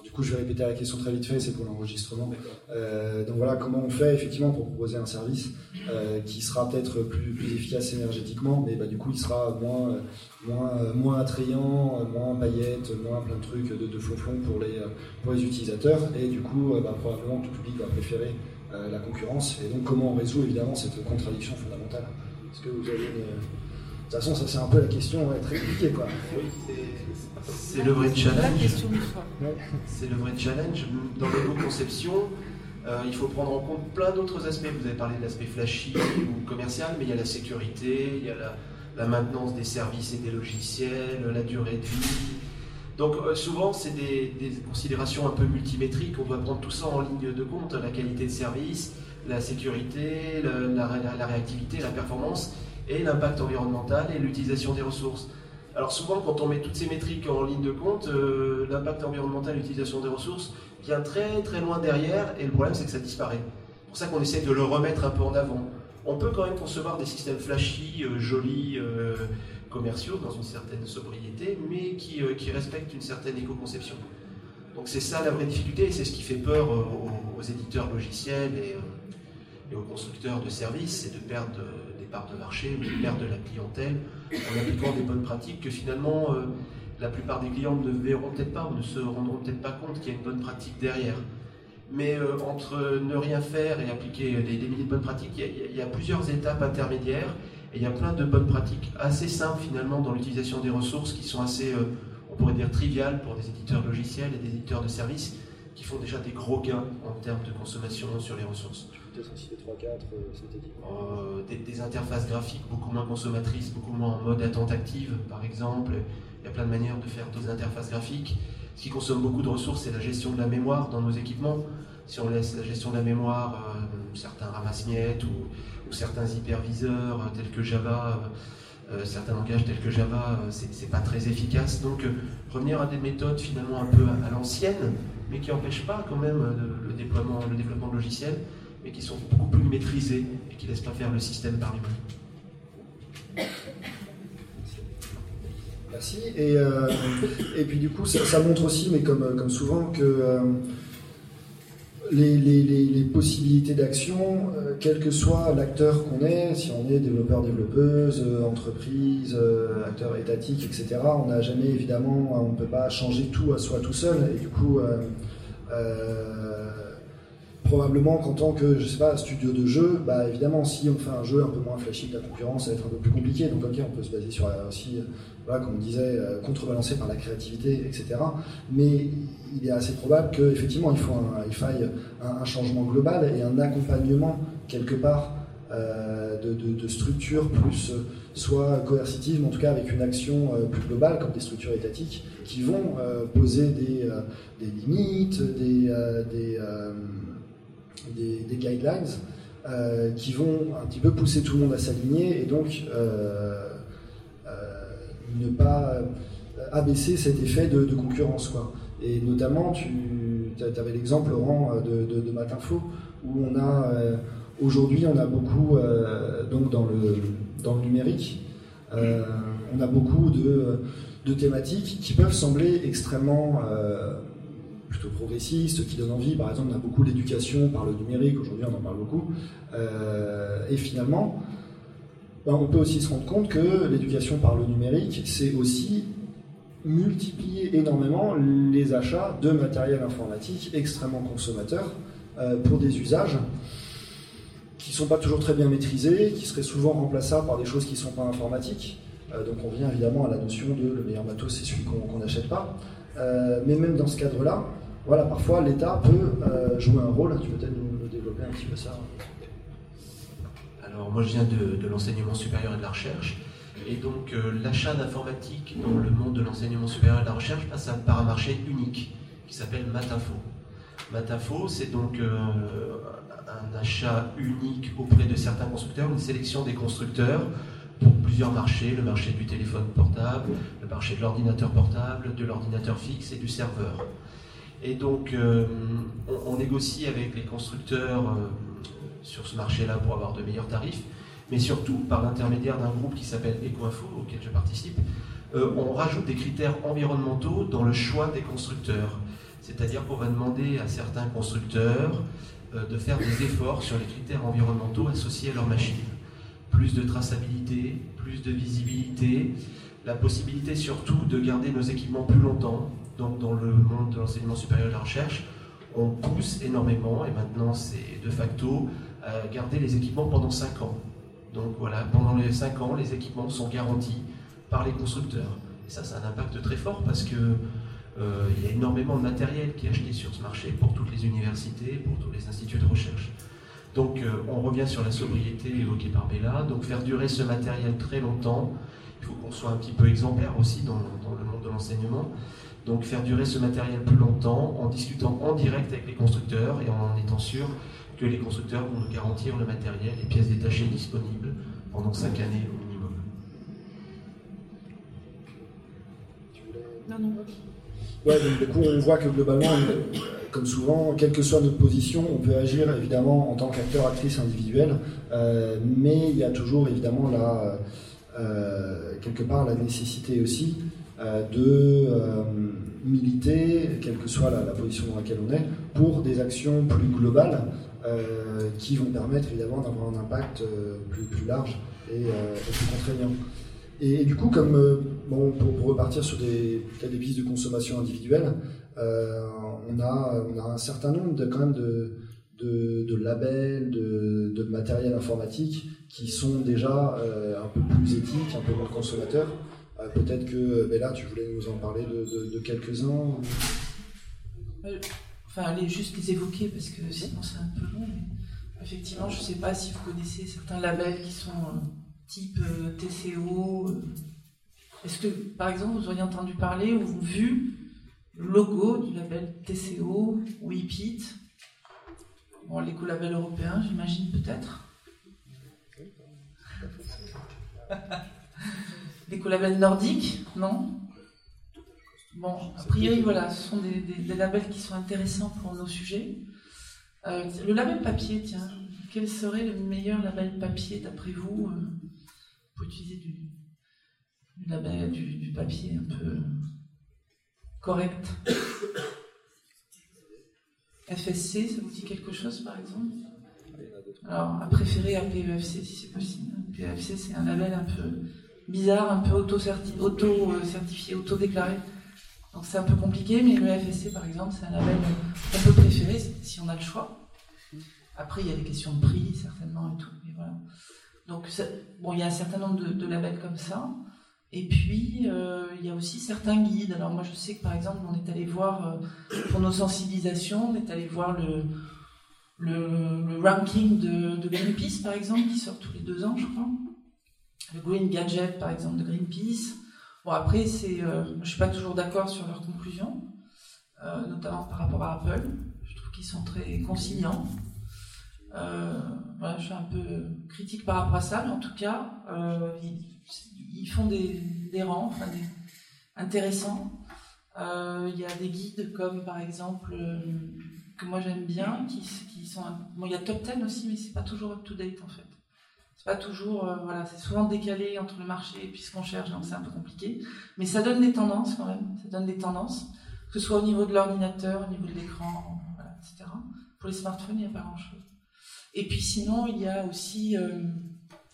Du coup, je vais répéter la question très vite fait, c'est pour l'enregistrement. Euh, donc voilà, comment on fait effectivement pour proposer un service euh, qui sera peut-être plus, plus, efficace énergétiquement, mais bah, du coup, il sera moins, moins, moins attrayant, moins paillettes, moins plein de trucs de, de flonflon pour les, pour les utilisateurs. Et du coup, bah, probablement, tout public va préférer euh, la concurrence. Et donc, comment on résout évidemment cette contradiction fondamentale Est-ce que vous avez une de toute façon, ça c'est un peu la question très compliquée. Quoi. c'est le vrai challenge. C'est le vrai challenge. Dans l'éco-conception, euh, il faut prendre en compte plein d'autres aspects. Vous avez parlé de l'aspect flashy ou commercial, mais il y a la sécurité, il y a la, maintenance des services et des logiciels, la durée de vie. Donc euh, souvent, c'est des, considérations un peu multimétriques. On doit prendre tout ça en ligne de compte, la qualité de service, la sécurité, la réactivité, la performance et l'impact environnemental et l'utilisation des ressources. Alors souvent, quand on met toutes ces métriques en ligne de compte, euh, l'impact environnemental et l'utilisation des ressources vient très très loin derrière, et le problème c'est que ça disparaît. C'est pour ça qu'on essaie de le remettre un peu en avant. On peut quand même concevoir des systèmes flashy, euh, jolis, commerciaux, dans une certaine sobriété, mais qui, qui respectent une certaine éco-conception. Donc c'est ça la vraie difficulté, c'est ce qui fait peur aux, éditeurs logiciels et, et, aux constructeurs de services, c'est de perdre de marché de perte de la clientèle en appliquant des bonnes pratiques que finalement euh, la plupart des clients ne verront peut-être pas ou ne se rendront peut-être pas compte qu'il y a une bonne pratique derrière. Mais euh, entre ne rien faire et appliquer des, milliers de bonnes pratiques, il y, a, plusieurs étapes intermédiaires et il y a plein de bonnes pratiques assez simples finalement dans l'utilisation des ressources qui sont assez, euh, on pourrait dire, triviales pour des éditeurs logiciels et des éditeurs de services qui font déjà des gros gains en termes de consommation sur les ressources. Peut-être aussi des 3-4 euh, des, des, interfaces graphiques beaucoup moins consommatrices, beaucoup moins en mode attente active, par exemple. Il y a plein de manières de faire des interfaces graphiques. Ce qui consomme beaucoup de ressources, c'est la gestion de la mémoire dans nos équipements. Si on laisse la gestion de la mémoire, euh, certains ramasse-miettes ou, certains hyperviseurs euh, tels que Java, certains langages tels que Java, c'est pas très efficace. Donc revenir à des méthodes finalement un peu à, l'ancienne, mais qui n'empêchent pas quand même le, déploiement, le développement de logiciels, mais qui sont beaucoup plus maîtrisés et qui laissent pas faire le système par lui-même. Merci. Et, euh, et puis du coup, ça, montre aussi, mais comme, comme souvent, que euh, les- les- possibilités d'action, euh, quel que soit l'acteur qu'on est, si on est développeur, développeuse, euh, entreprise, euh, acteur étatique, etc., on n'a jamais évidemment, on ne peut pas changer tout à soi tout seul. Et du coup, probablement qu'en tant que, je sais pas, studio de jeu, bah évidemment, si on fait un jeu un peu moins flashy que la concurrence, ça va être un peu plus compliqué. Donc, ok, on peut se baser sur euh, aussi, euh, voilà, comme on disait, euh, contrebalancé par la créativité, etc. Mais il est assez probable qu'effectivement, il, faut il faille un, changement global et un accompagnement quelque part de, structures plus soit coercitives, mais en tout cas avec une action plus globale, comme des structures étatiques, qui vont poser des, des limites, des, des, des, guidelines, euh, qui vont un petit peu pousser tout le monde à s'aligner et donc euh, euh, ne pas abaisser cet effet de, concurrence. Quoi. Et notamment, tu avais l'exemple, Laurent, de, Matinfo, où on a aujourd'hui, on a beaucoup, donc dans le, dans le numérique, on a beaucoup de, thématiques qui peuvent sembler extrêmement plutôt progressistes, qui donnent envie. Par exemple, on a beaucoup l'éducation par le numérique, aujourd'hui on en parle beaucoup. Euh, et finalement, ben, on peut aussi se rendre compte que l'éducation par le numérique, c'est aussi multiplier énormément les achats de matériel informatique extrêmement consommateur euh, pour des usages qui ne sont pas toujours très bien maîtrisés, qui seraient souvent remplaçables par des choses qui ne sont pas informatiques. Euh, donc on revient évidemment à la notion de le meilleur matos, c'est celui qu'on n'achète pas. Mais même dans ce cadre-là, voilà, parfois l'État peut euh, jouer un rôle. Tu peux peut-être nous, développer un petit peu ça. Alors moi je viens de, l'enseignement supérieur et de la recherche. Et donc euh, l'achat d'informatique dans le monde de l'enseignement supérieur et de la recherche passe par un marché unique qui s'appelle Matinfo. Matinfo, c'est donc euh, un achat unique auprès de certains constructeurs, une sélection des constructeurs pour plusieurs marchés, le marché du téléphone portable, le marché de l'ordinateur portable, de l'ordinateur fixe et du serveur. Et donc euh, on, négocie avec les constructeurs euh, sur ce marché-là pour avoir de meilleurs tarifs, mais surtout par l'intermédiaire d'un groupe qui s'appelle Ecoinfo, auquel je participe, euh, on rajoute des critères environnementaux dans le choix des constructeurs. C'est-à-dire qu'on va demander à certains constructeurs de faire des efforts sur les critères environnementaux associés à leur machine. Plus de traçabilité, plus de visibilité, la possibilité surtout de garder nos équipements plus longtemps. Donc dans le monde de l'enseignement supérieur et de la recherche, on pousse énormément, et maintenant c'est de facto, à garder les équipements pendant 5 ans. Donc voilà, pendant les 5 ans, les équipements sont garantis par les constructeurs. Et ça, ça a un impact très fort parce que euh, il y a énormément de matériel qui est acheté sur ce marché pour toutes les universités, pour tous les instituts de recherche. Donc euh, on revient sur la sobriété évoquée par Bella. Donc faire durer ce matériel très longtemps, il faut qu'on soit un petit peu exemplaire aussi dans le monde de l'enseignement. Donc faire durer ce matériel plus longtemps en discutant en direct avec les constructeurs et en étant sûr que les constructeurs vont nous garantir le matériel, les pièces détachées disponibles pendant 5 années au minimum. Non, non. Ouais, donc du coup, on voit que globalement, comme souvent, quelle que soit notre position, on peut agir évidemment en tant qu'acteur, actrice individuelle, euh, mais il y a toujours évidemment la, euh, quelque part la nécessité aussi euh, de militer, quelle que soit la, position dans laquelle on est, pour des actions plus globales euh, qui vont permettre évidemment d'avoir un impact euh, plus, large et, euh, plus contraignant. Et, du coup, comme bon, pour, repartir sur des, des pistes de consommation individuelle, on, a, on a un certain nombre de, quand de, de labels, de, de, matériel informatique qui sont déjà un peu plus éthiques, un peu moins consommateurs. Euh, Peut-être que Bella, tu voulais nous en parler de, de, de quelques-uns euh, Enfin, allez juste les évoquer parce que sinon c'est un peu long. Mais effectivement, je ne sais pas si vous connaissez certains labels qui sont euh, type TCO. Est-ce que, par exemple, vous auriez entendu parler ou vu le logo du label TCO ou IPIT Bon, l'écolabel européen, j'imagine peut-être. L'écolabel nordique, non Bon, a priori, voilà, ce sont des, des, des, labels qui sont intéressants pour nos sujets. Euh, le label papier, tiens, quel serait le meilleur label papier d'après vous euh, pour utiliser du, du label, du, du papier un peu correct. FSC, ça vous dit quelque chose par exemple Alors, à préférer appeler EFC si c'est possible. EFC, c'est un label un peu bizarre, un peu auto-certifié, auto auto-déclaré. Donc c'est un peu compliqué, mais le FSC par exemple, c'est un label qu'on peut préférer si on a le choix. Après, il y a des questions de prix, certainement, et tout. Donc, bon, il y a un certain nombre de, labels comme ça. Et puis, euh, il y a aussi certains guides. Alors, moi, je sais que, par exemple, on est allé voir, euh, pour nos sensibilisations, on est allé voir le, le, ranking de, de, Greenpeace, par exemple, qui sort tous les deux ans, je crois. Le Green Gadget, par exemple, de Greenpeace. Bon, après, c'est, euh, je ne suis pas toujours d'accord sur leurs conclusions, notamment par rapport à Apple. Je trouve qu'ils sont très conciliants. Euh, je suis un peu critique par rapport à ça, mais en tout cas, euh, ils, font des, rangs intéressants. Euh, il y a des guides comme par exemple que moi j'aime bien, qui, sont bon, il y a Top 10 aussi, mais c'est pas toujours up to date en fait. Pas toujours, voilà, c'est souvent décalé entre le marché et ce qu'on cherche, donc c'est un peu compliqué. Mais ça donne des tendances quand même, ça donne des tendances, que ce soit au niveau de l'ordinateur, au niveau de l'écran, etc. Pour les smartphones, il n'y a pas grand chose. Et puis sinon, il y a aussi euh,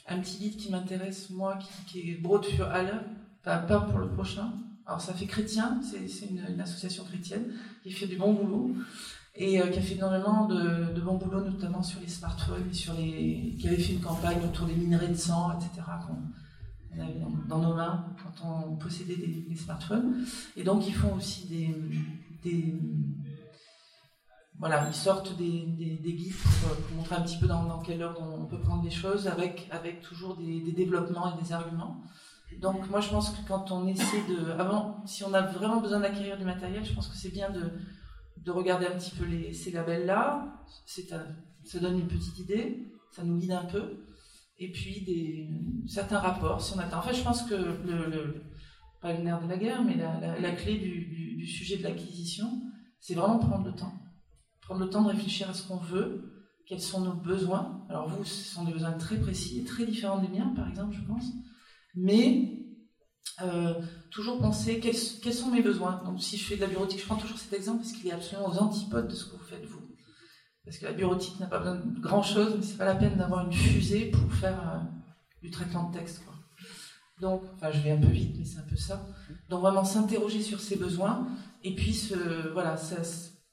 un petit livre qui m'intéresse, moi, qui, est Brot für alle, pas pour le prochain. Alors ça fait chrétien, c'est une, association chrétienne qui fait du bon boulot et euh, qui a fait énormément de, de, bon boulot, notamment sur les smartphones sur les, qui avait fait une campagne autour des minerais de sang, etc. qu'on avait dans, nos mains quand on possédait des, smartphones. Et donc ils font aussi des, voilà, ils sortent des, des, guides pour, montrer un petit peu dans, quelle ordre on peut prendre les choses, avec, avec toujours des, développements et des arguments. Donc moi je pense que quand on essaie de... Avant, si on a vraiment besoin d'acquérir du matériel, je pense que c'est bien de, de regarder un petit peu ces labels-là. Ça donne une petite idée, ça nous guide un peu. Et puis des, certains rapports, si on. En fait, je pense que le, pas le nerf de la guerre, mais la, la, clé du, du sujet de l'acquisition, c'est vraiment prendre le temps prendre le temps de réfléchir à ce qu'on veut, quels sont nos besoins. Alors vous, ce sont des besoins très précis et très différents des miens, par exemple, je pense. Mais euh, toujours penser quels, sont mes besoins. Donc si je fais de la bureautique, je prends toujours cet exemple parce qu'il est absolument aux antipodes de ce que vous faites vous. Parce que la bureautique n'a pas besoin de grand chose, mais c'est pas la peine d'avoir une fusée pour faire euh, du traitement de texte. Donc, enfin, je vais un peu vite, mais c'est un peu ça. Donc vraiment s'interroger sur ses besoins et puis voilà,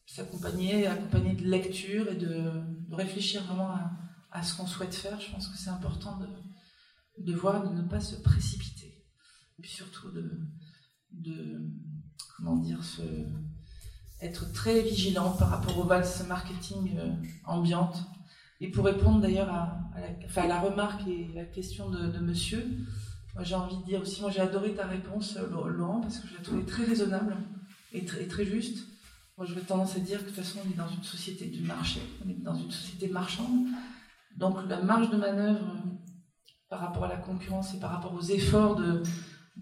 s'accompagner, accompagner de lecture et de, réfléchir vraiment à, ce qu'on souhaite faire. Je pense que c'est important de, de voir, de ne pas se précipiter. Et puis surtout de, comment dire, être très vigilant par rapport aux valses marketing euh, ambiantes. Et pour répondre d'ailleurs à, la, la, remarque et la question de, monsieur, j'ai envie de dire aussi, moi j'ai adoré ta réponse, Laurent, parce que je l'ai trouvée très raisonnable et très, et très juste. Moi, j'aurais tendance à dire que de toute façon, on est dans une société du marché, on est dans une société marchande. Donc, la marge de manœuvre euh, par rapport à la concurrence et par rapport aux efforts de,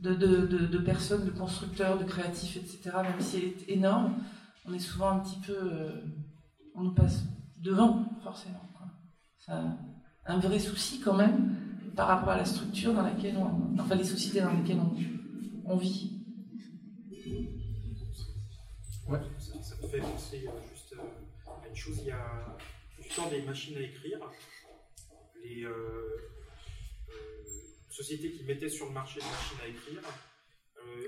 de, personnes, de constructeurs, de créatifs, etc., même si elle est énorme, on est souvent un petit peu. Euh, on nous passe devant, forcément. C'est un, vrai souci quand même par rapport à la structure dans laquelle on. Enfin, les sociétés dans lesquelles on, vit. Ouais fait penser euh, juste euh, à une chose. Il y a du temps des machines à écrire. Les euh, sociétés qui mettaient sur le marché des machines à écrire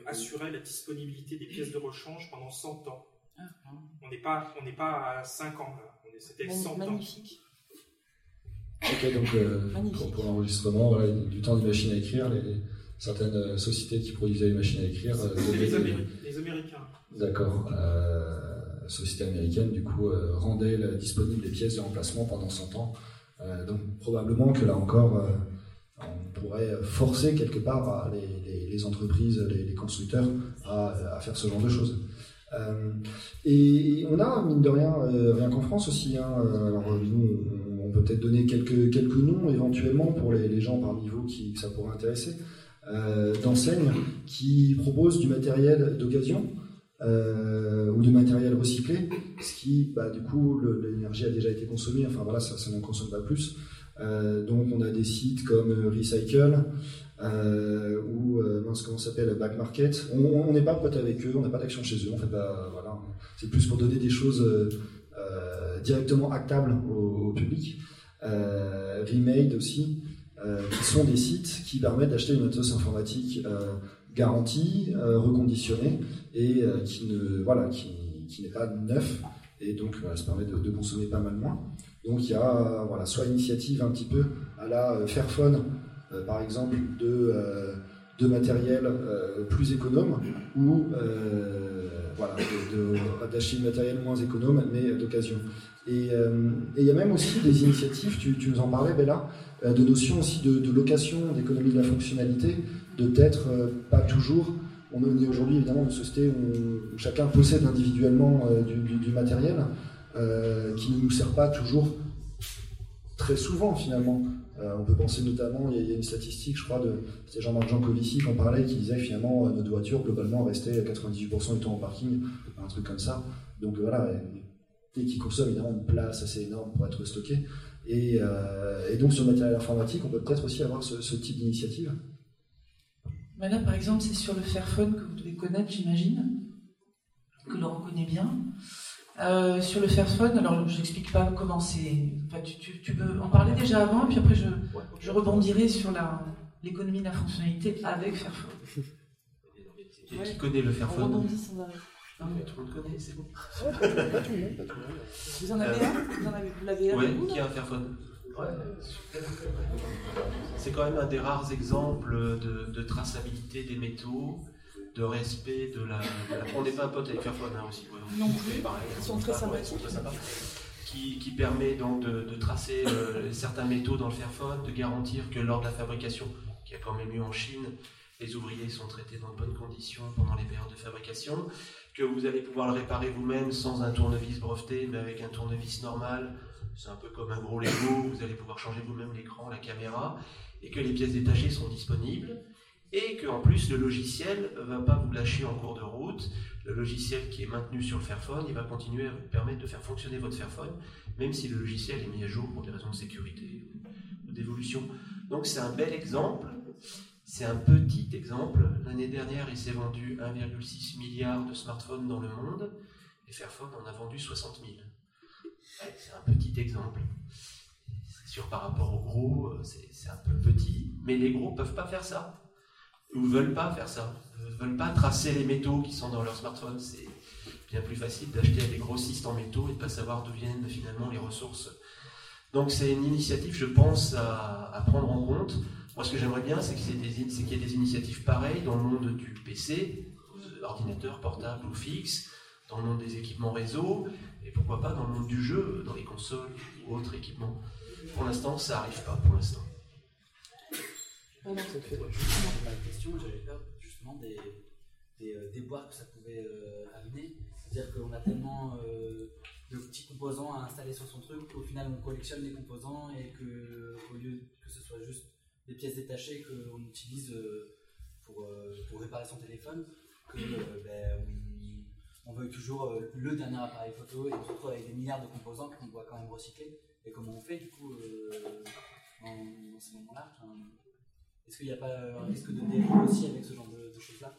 assuraient la disponibilité des pièces de rechange pendant 100 ans. Ah, on n'est pas, on n'est pas à 5 ans là. C'était 100 Magnifique. ans. Ok, donc pour, l'enregistrement, voilà, du temps des machines à écrire, les, certaines sociétés qui produisaient les machines à écrire. les, les, Américains. D'accord société américaine, du coup, euh, rendait disponible les pièces de remplacement pendant 100 ans. Euh, donc probablement que là encore, euh, on pourrait forcer quelque part les, entreprises, les, constructeurs à, faire ce genre de choses. et on a, mine de rien, rien qu'en France aussi, hein, alors nous, on, peut peut-être donner quelques, quelques noms éventuellement pour les, gens parmi vous qui ça pourrait intéresser, d'enseignes qui proposent du matériel d'occasion ou de matériel recyclé, ce qui, bah, du coup, l'énergie a déjà été consommée, enfin voilà, ça, ça n'en consomme pas plus. Donc on a des sites comme Recycle, euh, ou euh, comment s'appelle Back Market. On n'est pas pote avec eux, on n'a pas d'action chez eux. On fait voilà. C'est plus pour donner des choses euh, euh directement actables au, public. Euh, Remade aussi, euh, qui sont des sites qui permettent d'acheter une matos informatique garantie, reconditionnée et qui ne voilà qui, qui n'est pas neuf et donc voilà, ça permet de, consommer pas mal moins. Donc il y a voilà soit initiative un petit peu à la Fairphone euh, par exemple, de, euh, de matériel euh, plus économe ou voilà, d'acheter du matériel moins économe mais d'occasion. Et il y a même aussi des initiatives, tu, tu nous en parlais Bella, de notions aussi de, de location, d'économie de la fonctionnalité, de peut-être pas toujours on est aujourd'hui évidemment une société où, chacun possède individuellement du, du, matériel qui ne nous sert pas toujours très souvent finalement. Euh, on peut penser notamment, il y, a, une statistique, je crois, de c'était Jean-Marc Jancovici qui en parlait, qui disait finalement euh, notre voiture globalement restait 98% du temps en parking, un truc comme ça. Donc euh, voilà, et, qui consomme évidemment une place assez énorme pour être stocké. Et, donc sur le matériel informatique, on peut peut-être aussi avoir ce, type d'initiative. Là, par exemple, c'est sur le Fairphone que vous devez connaître, j'imagine, que l'on reconnaît bien. Euh, sur le Fairphone, alors je n'explique pas comment c'est. Enfin, tu, tu, peux en parler déjà avant, puis après je, je rebondirai sur l'économie de la fonctionnalité avec Fairphone. Qui connaît le Fairphone rebondit sans arrêt. Non, mais tout le monde connaît, c'est bon. vous en avez un? Vous en avez, l'avez Oui, qui a un Fairphone? C'est quand même un des rares exemples de, de traçabilité des métaux de respect de la. On n'est pas un pote avec Fairphone hein, aussi. non plus. ils sont très. Qui, qui, permet donc de, tracer euh, certains métaux dans le Fairphone, de garantir que lors de la fabrication, qui a quand même eu en Chine, les ouvriers sont traités dans de bonnes conditions pendant les périodes de fabrication, que vous allez pouvoir le réparer vous-même sans un tournevis breveté, mais avec un tournevis normal. C'est un peu comme un gros Lego, vous allez pouvoir changer vous-même l'écran, la caméra, et que les pièces détachées sont disponibles et qu'en plus le logiciel ne va pas vous lâcher en cours de route. Le logiciel qui est maintenu sur le Fairphone, il va continuer à vous permettre de faire fonctionner votre Fairphone, même si le logiciel est mis à jour pour des raisons de sécurité ou d'évolution. Donc c'est un bel exemple. C'est un petit exemple. L'année dernière, il s'est vendu 1,6 milliard de smartphones dans le monde, et Fairphone en a vendu 60 000. C'est un petit exemple. C'est sûr, par rapport aux gros, c'est un peu petit, mais les gros ne peuvent pas faire ça ou ne veulent pas faire ça, ne veulent pas tracer les métaux qui sont dans leur smartphone. C'est bien plus facile d'acheter des grossistes en métaux et de pas savoir d'où viennent finalement les ressources. Donc c'est une initiative, je pense, à, prendre en compte. Moi, ce que j'aimerais bien, c'est qu'il y, ait des initiatives pareilles dans le monde du PC, ordinateur portable ou fixe, dans le monde des équipements réseau, et pourquoi pas dans le monde du jeu, dans les consoles ou autres équipements. Pour l'instant, ça n'arrive pas, pour l'instant. Justement, ma question, j'avais peur justement des, des euh, déboires que ça pouvait euh, amener. C'est-à-dire qu'on a tellement euh, de petits composants à installer sur son truc qu'au final on collectionne les composants et que au lieu que ce soit juste des pièces détachées qu'on utilise pour, pour, réparer son téléphone, que ben, on, veut toujours le dernier appareil photo et on se retrouve avec des milliards de composants qu'on doit quand même recycler. Et comment on fait du coup dans, ces moments-là est-ce qu'il n'y a pas un risque de dérive aussi avec ce genre de, choses-là?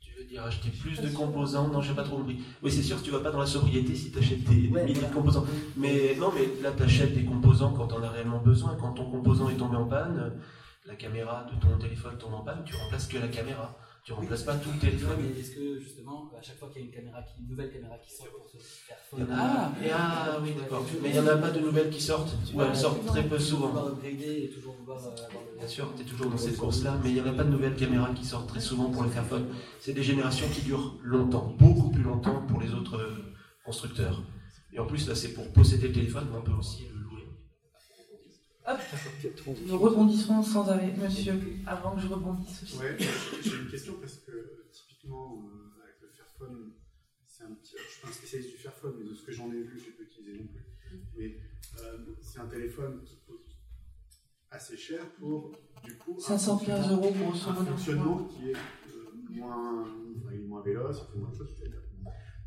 Tu veux dire acheter plus de composants? Non, je n'ai pas trop compris. Oui, c'est sûr tu ne vas pas dans la sobriété si tu achètes des, milliers de composants. Mais non, mais là, tu achètes des composants quand on a réellement besoin. Quand ton composant est tombé en panne, la caméra de ton téléphone tombe en panne, tu remplaces que la caméra. Tu remplaces pas tout le téléphone. mais est-ce que justement, à chaque fois qu'il y a une, caméra qui, une nouvelle caméra qui sort pour se faire. Ah, ah oui, d'accord. Mais il n'y en a pas de nouvelles qui sortent. Ou elles sortent très peu souvent. Et toujours vouloir euh, Bien sûr, tu es toujours dans cette course-là, mais il n'y en a pas de nouvelles caméras qui sortent très souvent pour le Fairphone. C'est des générations qui durent longtemps, beaucoup plus longtemps pour les autres euh, constructeurs. Et en plus, là, c'est pour posséder le téléphone, mais on peut aussi. Hop, nous rebondissons sans arrêt, monsieur, avant que je rebondisse aussi. Ouais, j'ai une question parce que typiquement, euh, avec le Fairphone, c'est un petit. Je suis pas un spécialiste du Fairphone, mais de ce que j'en ai vu, je n'ai pas utilisé non plus. Mais euh, c'est un téléphone qui assez cher pour, du coup, 515 euros pour un fonctionnement qui est euh, moins, moins véloce, il fait moins de choses. etc.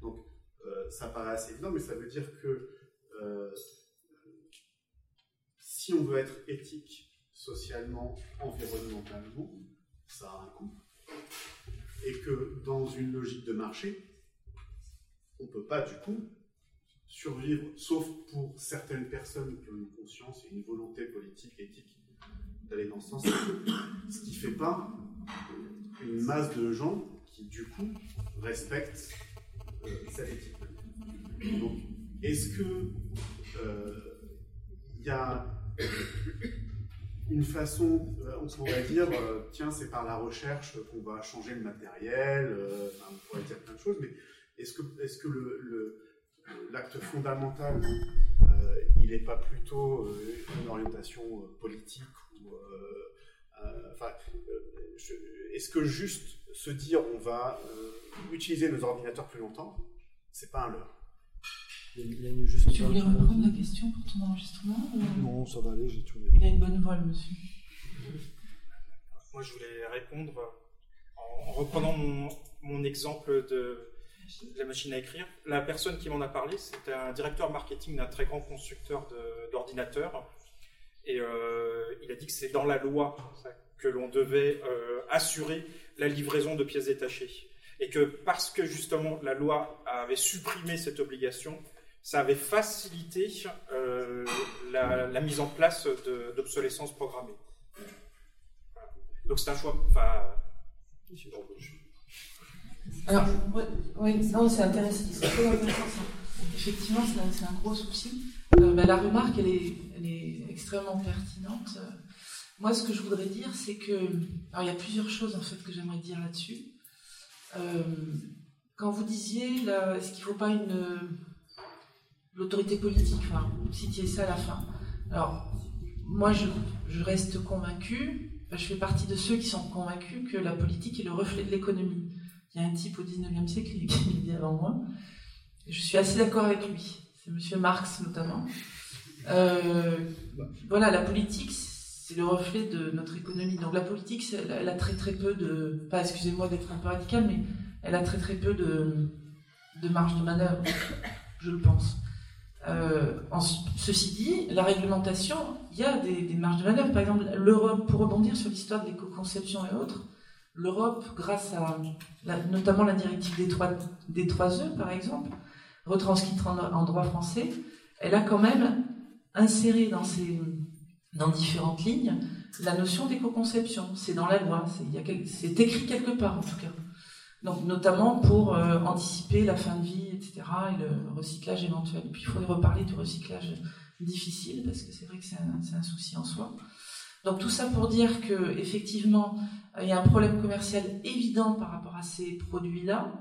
Donc, euh, ça paraît assez évident, mais ça veut dire que euh, si on veut être éthique socialement, environnementalement, ça a un coût. Et que dans une logique de marché, on ne peut pas du coup survivre, sauf pour certaines personnes qui ont une conscience et une volonté politique, éthique, d'aller dans ce sens. Ce qui ne fait pas une masse de gens qui, du coup, respectent euh, cette éthique. Donc, est-ce que euh, il y a une façon, euh, on pourrait dire, euh, tiens, c'est par la recherche qu'on va changer le matériel, euh, enfin, on pourrait dire plein de choses, mais est-ce que, est que l'acte fondamental, il n'est pas plutôt une orientation politique enfin, est-ce que juste se dire on va utiliser nos ordinateurs plus longtemps, c'est pas un leurre? Il y a- une- Tu voulais reprendre la question pour ton enregistrement ou- Non, ça va aller, j'ai tourné. Il a une bonne voix, le monsieur. Moi, je voulais répondre en, en reprenant mon, mon exemple de, la machine à écrire. La personne qui m'en a parlé, c'était un directeur marketing d'un très grand constructeur d'ordinateurs. Et euh, il a dit que c'est dans la loi ça, que l'on devait euh, assurer la livraison de pièces détachées. Et que parce que justement la loi avait supprimé cette obligation, ça avait facilité euh, la, mise en place d'obsolescence programmée. Donc c'est un choix. Alors, non, c'est intéressant. Effectivement, c'est un, gros souci. Euh, bah, la remarque, elle est, elle est extrêmement pertinente. Moi, ce que je voudrais dire, c'est que. Alors, il y a plusieurs choses en fait que j'aimerais dire là-dessus. Euh, quand vous disiez, est-ce qu'il ne faut pas une. L'autorité politique, vous citiez ça à la fin. Alors, moi, je, reste convaincu, je fais partie de ceux qui sont convaincus que la politique est le reflet de l'économie. Il y a un type au 19e siècle qui l'a dit avant moi. Je suis assez d'accord avec lui. C'est M. Marx notamment. Euh, voilà, la politique, c'est le reflet de notre économie. Donc la politique, elle a- très très peu de, pas excusez-moi d'être un peu radical, mais elle a très très peu de marge de manœuvre, je le pense. Euh, ceci dit, la réglementation, il y a des, marges de manœuvre. Par exemple, l'Europe, pour rebondir sur l'histoire de l'éco-conception et autres, l'Europe, grâce à la- notamment la directive des trois, des trois E, par exemple, retranscrite en, droit français, elle a quand même inséré dans, dans différentes lignes la notion d'éco-conception. C'est dans la loi, c'est écrit quelque part en tout cas. Donc, notamment pour euh, anticiper la fin de vie, etc., et le recyclage éventuel. Et puis, il y reparler du recyclage difficile, parce que c'est vrai que c'est un, souci en soi. Donc, tout ça pour dire que effectivement, euh, il y a un problème commercial évident par rapport à ces produits-là.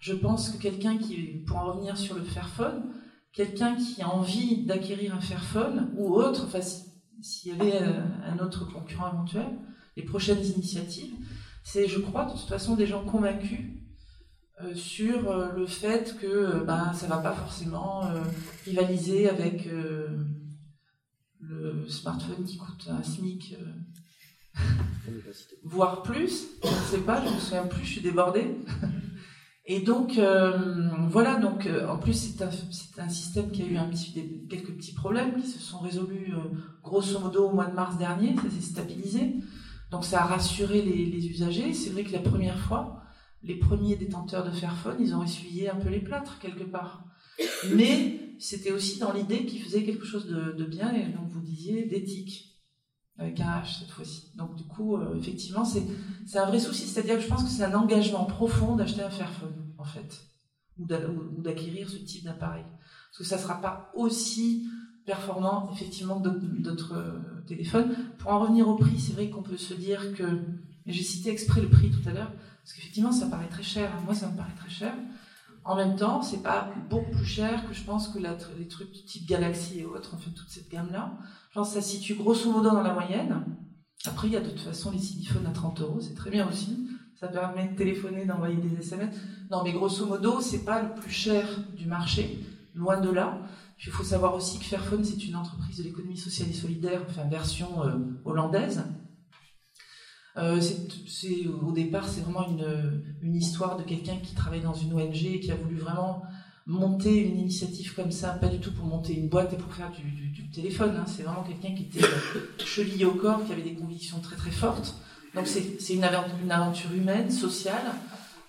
Je pense que quelqu'un qui, pour en revenir sur le Fairphone, quelqu'un qui a envie d'acquérir un Fairphone ou autre, enfin, si- s'il y avait euh, un autre concurrent éventuel, les prochaines initiatives, c'est, je crois, de toute façon, des gens convaincus euh, sur euh, le fait que euh, ben, ça va pas forcément rivaliser avec le smartphone qui coûte un SMIC, voire plus. Je ne sais pas, je me souviens plus, je suis débordée. Et donc, voilà, donc en plus, c'est un, c'est un système qui a eu un petit, des- quelques petits problèmes qui se sont résolus grosso modo au mois de mars dernier, ça s'est stabilisé. Donc ça a rassuré les, usagers. C'est vrai que la première fois, les premiers détenteurs de Fairphone, ils ont essuyé un peu les plâtres quelque part. Mais c'était aussi dans l'idée qu'ils faisaient quelque chose de, bien, et donc vous disiez d'éthique, avec un H cette fois-ci. Donc du coup, euh, effectivement, c'est un vrai souci. C'est-à-dire que je pense que c'est un engagement profond d'acheter un Fairphone, en fait, ou d'a- ou- ou d'acquérir ce type d'appareil. Parce que ça ne sera pas aussi performant, effectivement, que d'autres- Pour en revenir au prix, c'est vrai qu'on peut se dire que... J'ai cité exprès le prix tout à l'heure, parce qu'effectivement, ça paraît très cher. Moi, ça me paraît très cher. En même temps, c'est pas beaucoup plus cher que je pense que les trucs du type Galaxy et autres, enfin toute cette gamme-là. Je pense que ça situe grosso modo dans la moyenne. Après, il y a de toute façon les smartphones à 30 euros, c'est très bien aussi. Ça permet de téléphoner, d'envoyer des SMS. Non, mais grosso modo, c'est pas le plus cher du marché, loin de là. Il faut savoir aussi que Fairphone, c'est une entreprise de l'économie sociale et solidaire, enfin version euh, hollandaise. Euh, au départ, c'est vraiment une, histoire de quelqu'un qui travaille dans une ONG et qui a voulu vraiment monter une initiative comme ça, pas du tout pour monter une boîte et pour faire du, téléphone. Hein. C'est vraiment quelqu'un qui était chevillé au corps, qui avait des convictions très très fortes. Donc c'est, une, aventure, une aventure humaine, sociale.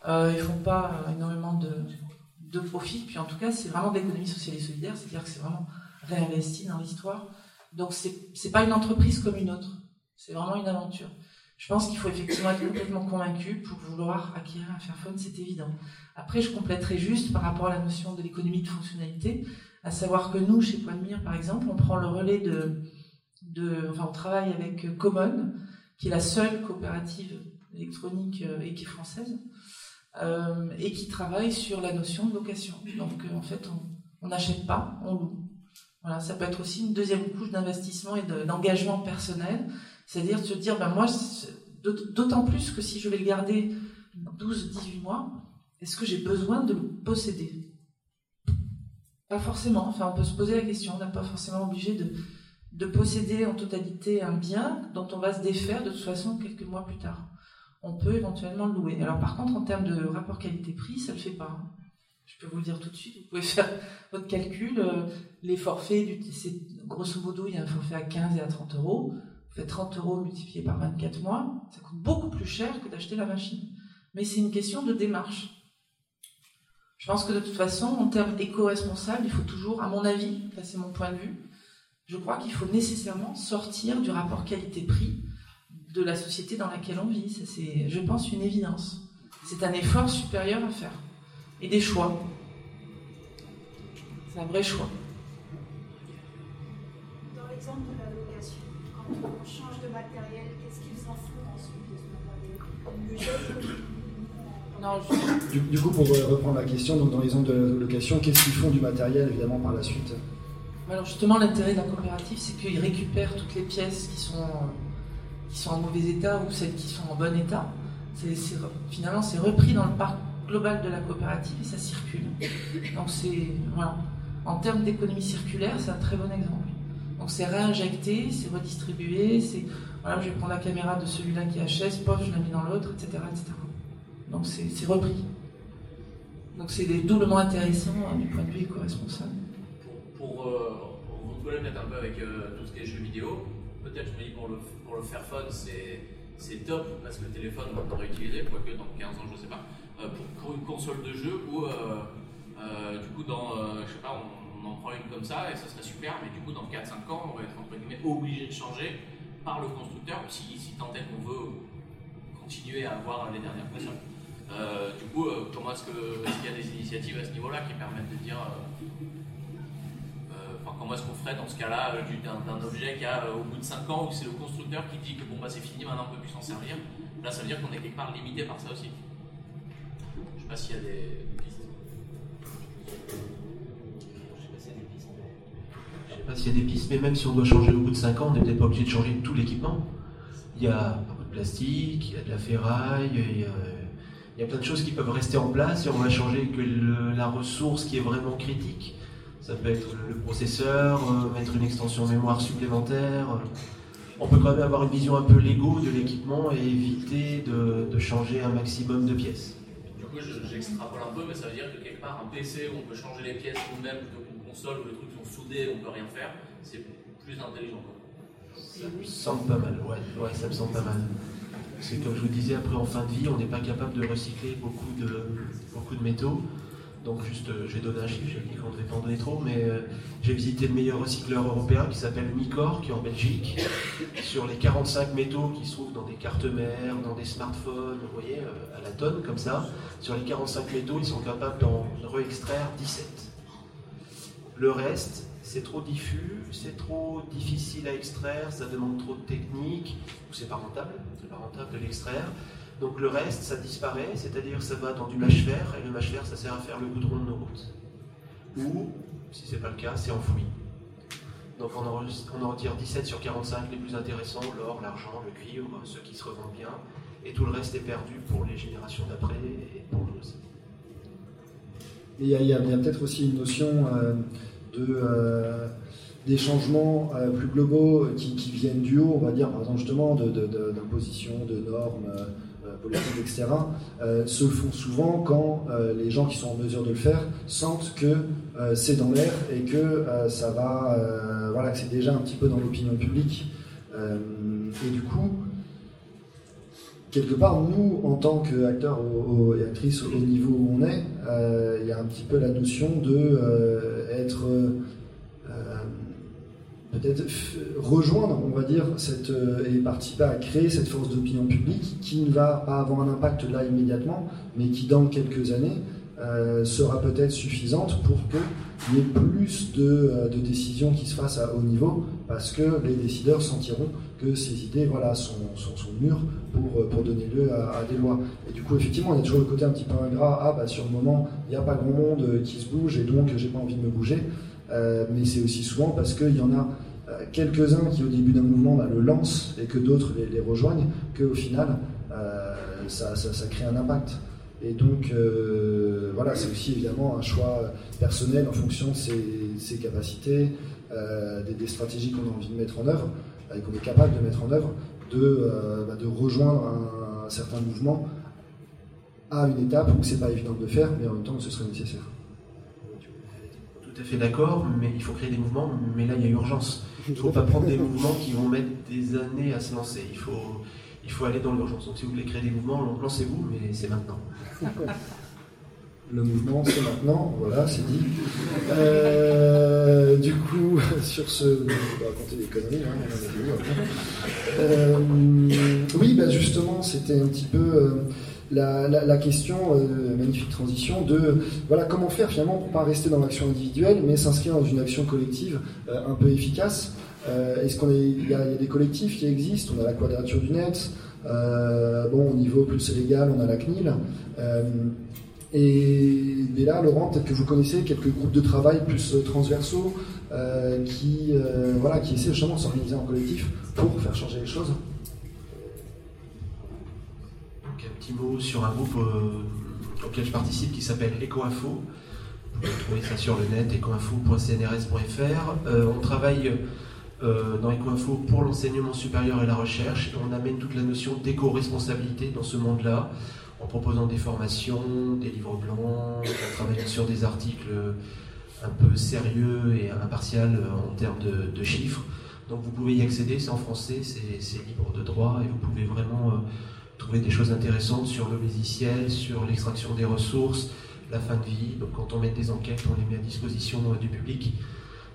Euh, ils font pas énormément de, de profit. Puis en tout cas, c'est vraiment d'économie sociale et solidaire, c'est-à-dire que c'est vraiment réinvesti dans l'histoire. Donc c'est pas une entreprise comme une autre. C'est vraiment une aventure. Je pense qu'il faut effectivement être complètement convaincu pour vouloir acquérir un Fairphone, c'est évident. Après, je compléterai juste par rapport à la notion de l'économie de fonctionnalité, à savoir que nous, chez Point de Mire, par exemple, on prend le relais de, de enfin, on travaille avec Common, qui est la seule coopérative électronique euh, et qui est française, euh, et qui travaille sur la notion de location. Donc, euh, en fait, on n'achète pas, on loue. Voilà, ça peut être aussi une deuxième couche d'investissement et d'engagement personnel c'est-à-dire se dire, ben moi, d'autant plus que si je vais le garder 12-18 mois, est-ce que j'ai besoin de le posséder? Pas forcément. Enfin, on peut se poser la question. On n'est pas forcément obligé de, de posséder en totalité un bien dont on va se défaire de toute façon quelques mois plus tard. On peut éventuellement le louer. Alors par contre, en termes de rapport qualité-prix, ça ne le fait pas. Hein. Je peux vous le dire tout de suite. Vous pouvez faire votre calcul. Euh, les forfaits, grosso modo, il y a un forfait à 15 et à 30 euros. 30 euros multiplié par 24 mois, ça coûte beaucoup plus cher que d'acheter la machine. Mais c'est une question de démarche. Je pense que de toute façon, en termes éco-responsables, il faut toujours, à mon avis, ça c'est mon point de vue, je crois qu'il faut nécessairement sortir du rapport qualité-prix de la société dans laquelle on vit. C'est, je pense, une évidence. C'est un effort supérieur à faire. Et des choix. C'est un vrai choix. Dans l'exemple de la on change de matériel, qu'est-ce qu'ils en font ensuite de ce matériel? Non, du, du, coup, pour reprendre la question, donc dans les zones de location, qu'est-ce qu'ils font du matériel évidemment par la suite? Alors justement, l'intérêt de la coopérative, c'est qu'ils récupèrent toutes les pièces qui sont, qui sont en mauvais état ou celles qui sont en bon état. Finalement, c'est repris dans le parc global de la coopérative et ça circule. Donc c'est voilà. En termes d'économie circulaire, c'est un très bon exemple. Donc c'est réinjecté, c'est redistribué, c'est voilà, je vais prendre la caméra de celui-là qui HS, pof, je la mets dans l'autre, etc., etc. Donc c'est repris. Donc c'est doublement intéressant hein, du point de vue éco-responsable. Pour, pour euh, un peu avec euh, tout ce qui est jeux vidéo, peut-être je me dis pour le, pour le Fairphone c'est top parce que le téléphone on pourrait utiliser, quoique dans 15 ans je sais pas, euh, pour, une console de jeu où euh, du coup dans, je sais pas, on, en prend une comme ça et ça serait super, mais du coup, dans 4-5 ans, on va être entre guillemets obligé de changer par le constructeur si, si tant est qu'on veut continuer à avoir les dernières pressions. Euh, du coup, euh, comment est-ce qu'il y a des initiatives à ce niveau-là qui permettent de dire. Euh, comment est-ce qu'on ferait dans ce cas-là d'un objet qui a au bout de 5 ans où c'est le constructeur qui dit que bon, bah, c'est fini, maintenant on ne peut plus s'en servir Là, ça veut dire qu'on est quelque part limité par ça aussi. Je ne sais pas s'il y a des. s'il y a des pistes, mais même si on doit changer au bout de 5 ans, on n'est peut-être pas obligé de changer tout l'équipement. Il y a beaucoup de plastique, il y a de la ferraille, il y a, plein de choses qui peuvent rester en place et on va changer que la ressource qui est vraiment critique. Ça peut être le processeur, euh, mettre une extension mémoire supplémentaire. On peut quand même avoir une vision un peu Lego de l'équipement et éviter de, changer un maximum de pièces. Du coup, j'extrapole un peu, mais ça veut dire que quelque part, un PC où on peut changer les pièces nous-mêmes plutôt qu'une console où les trucs soudé, on peut rien faire, c'est plus intelligent. Ça me semble pas mal, ouais, ouais, ça me semble pas mal. C'est comme je vous disais, après en fin de vie, on n'est pas capable de recycler beaucoup de, beaucoup de métaux. Donc juste, euh, je vais donner un chiffre, je ne devait pas en donner trop, mais euh, j'ai visité le meilleur recycleur européen qui s'appelle Micor, qui est en Belgique. Sur les 45 métaux qui se trouvent dans des cartes mères, dans des smartphones, vous voyez, euh, à la tonne comme ça, sur les 45 métaux, ils sont capables d'en réextraire 17. Le reste, c'est trop diffus, c'est trop difficile à extraire, ça demande trop de technique, ou c'est pas rentable, c'est pas rentable de l'extraire. Donc le reste, ça disparaît, c'est-à-dire ça va dans du mâche-fer, et le mâche-fer, ça sert à faire le goudron de nos routes. Ou, si c'est pas le cas, c'est enfoui. Donc on en, retire 17 sur 45 les plus intéressants, l'or, l'argent, le cuivre, ceux qui se revendent bien, et tout le reste est perdu pour les générations d'après et pour nous aussi. Il y a, peut-être aussi une notion... Euh, de, euh, des changements euh, plus globaux qui, viennent du haut, on va dire, par exemple justement d'imposition, de, de, normes euh, politiques, etc., euh, se font souvent quand les gens qui sont en mesure de le faire sentent que c'est dans l'air et que ça va, voilà, que c'est déjà un petit peu dans l'opinion publique. et du coup, quelque part, nous, en tant qu'acteurs et actrices au niveau où on est, il y a un petit peu la notion de être peut-être rejoindre, on va dire, cette, euh, et participer à créer cette force d'opinion publique qui ne va pas avoir un impact là immédiatement, mais qui dans quelques années euh, sera peut-être suffisante pour qu'il y ait plus de, euh, de, décisions qui se fassent à haut niveau, parce que les décideurs sentiront que ces idées voilà, sont mûres pour, pour donner lieu à, des lois. Et du coup, effectivement, il y a toujours le côté un petit peu ingrat, ah bah sur le moment, il n'y a pas grand monde qui se bouge, et donc j'ai pas envie de me bouger. Euh, mais c'est aussi souvent parce qu'il y en a euh, quelques-uns qui au début d'un mouvement bah, le lancent et que d'autres les, rejoignent, qu'au final euh, ça, crée un impact. Et donc voilà, c'est aussi évidemment un choix personnel en fonction de ses, capacités, des, stratégies qu'on a envie de mettre en œuvre et qu'on est capable de mettre en œuvre, de, bah, rejoindre un, certain mouvement à une étape où c'est pas évident de le faire, mais en même temps ce serait nécessaire tout à fait d'accord, mais il faut créer des mouvements, mais là il y a urgence. Il ne faut pas prendre des mouvements qui vont mettre des années à se lancer. Il faut, il faut aller dans l'urgence. Donc si vous voulez créer des mouvements, lancez-vous, mais c'est maintenant. Le mouvement, c'est maintenant, voilà, c'est dit. Euh, du coup, sur ce. On va raconter des conneries, hein, euh, oui, bah justement, c'était un petit peu. Euh, la, question, euh, magnifique transition, de voilà comment faire finalement pour pas rester dans l'action individuelle, mais s'inscrire dans une action collective euh, un peu efficace. Euh, est-ce qu'on est, il y, a des collectifs qui existent? On a la Quadrature du Net. bon, au niveau plus légal, on a la CNIL. Et, là, Laurent, peut-être que vous connaissez quelques groupes de travail plus transversaux qui, voilà, qui essaient justement de s'organiser en collectif pour faire changer les choses. Mot sur un groupe euh, auquel je participe qui s'appelle EcoInfo. Vous pouvez trouver ça sur le net, ecoinfo.cnrs.fr. Euh, on travaille euh, dans EcoInfo pour l'enseignement supérieur et la recherche. On amène toute la notion d'éco-responsabilité dans ce monde-là, en proposant des formations, des livres blancs, en travaillant sur des articles un peu sérieux et impartial en termes de chiffres. Donc vous pouvez y accéder, c'est en français, c'est libre de droit et vous pouvez vraiment trouver des choses intéressantes sur le logiciel, sur l'extraction des ressources, la fin de vie. Donc quand on met des enquêtes, on les met à disposition du public.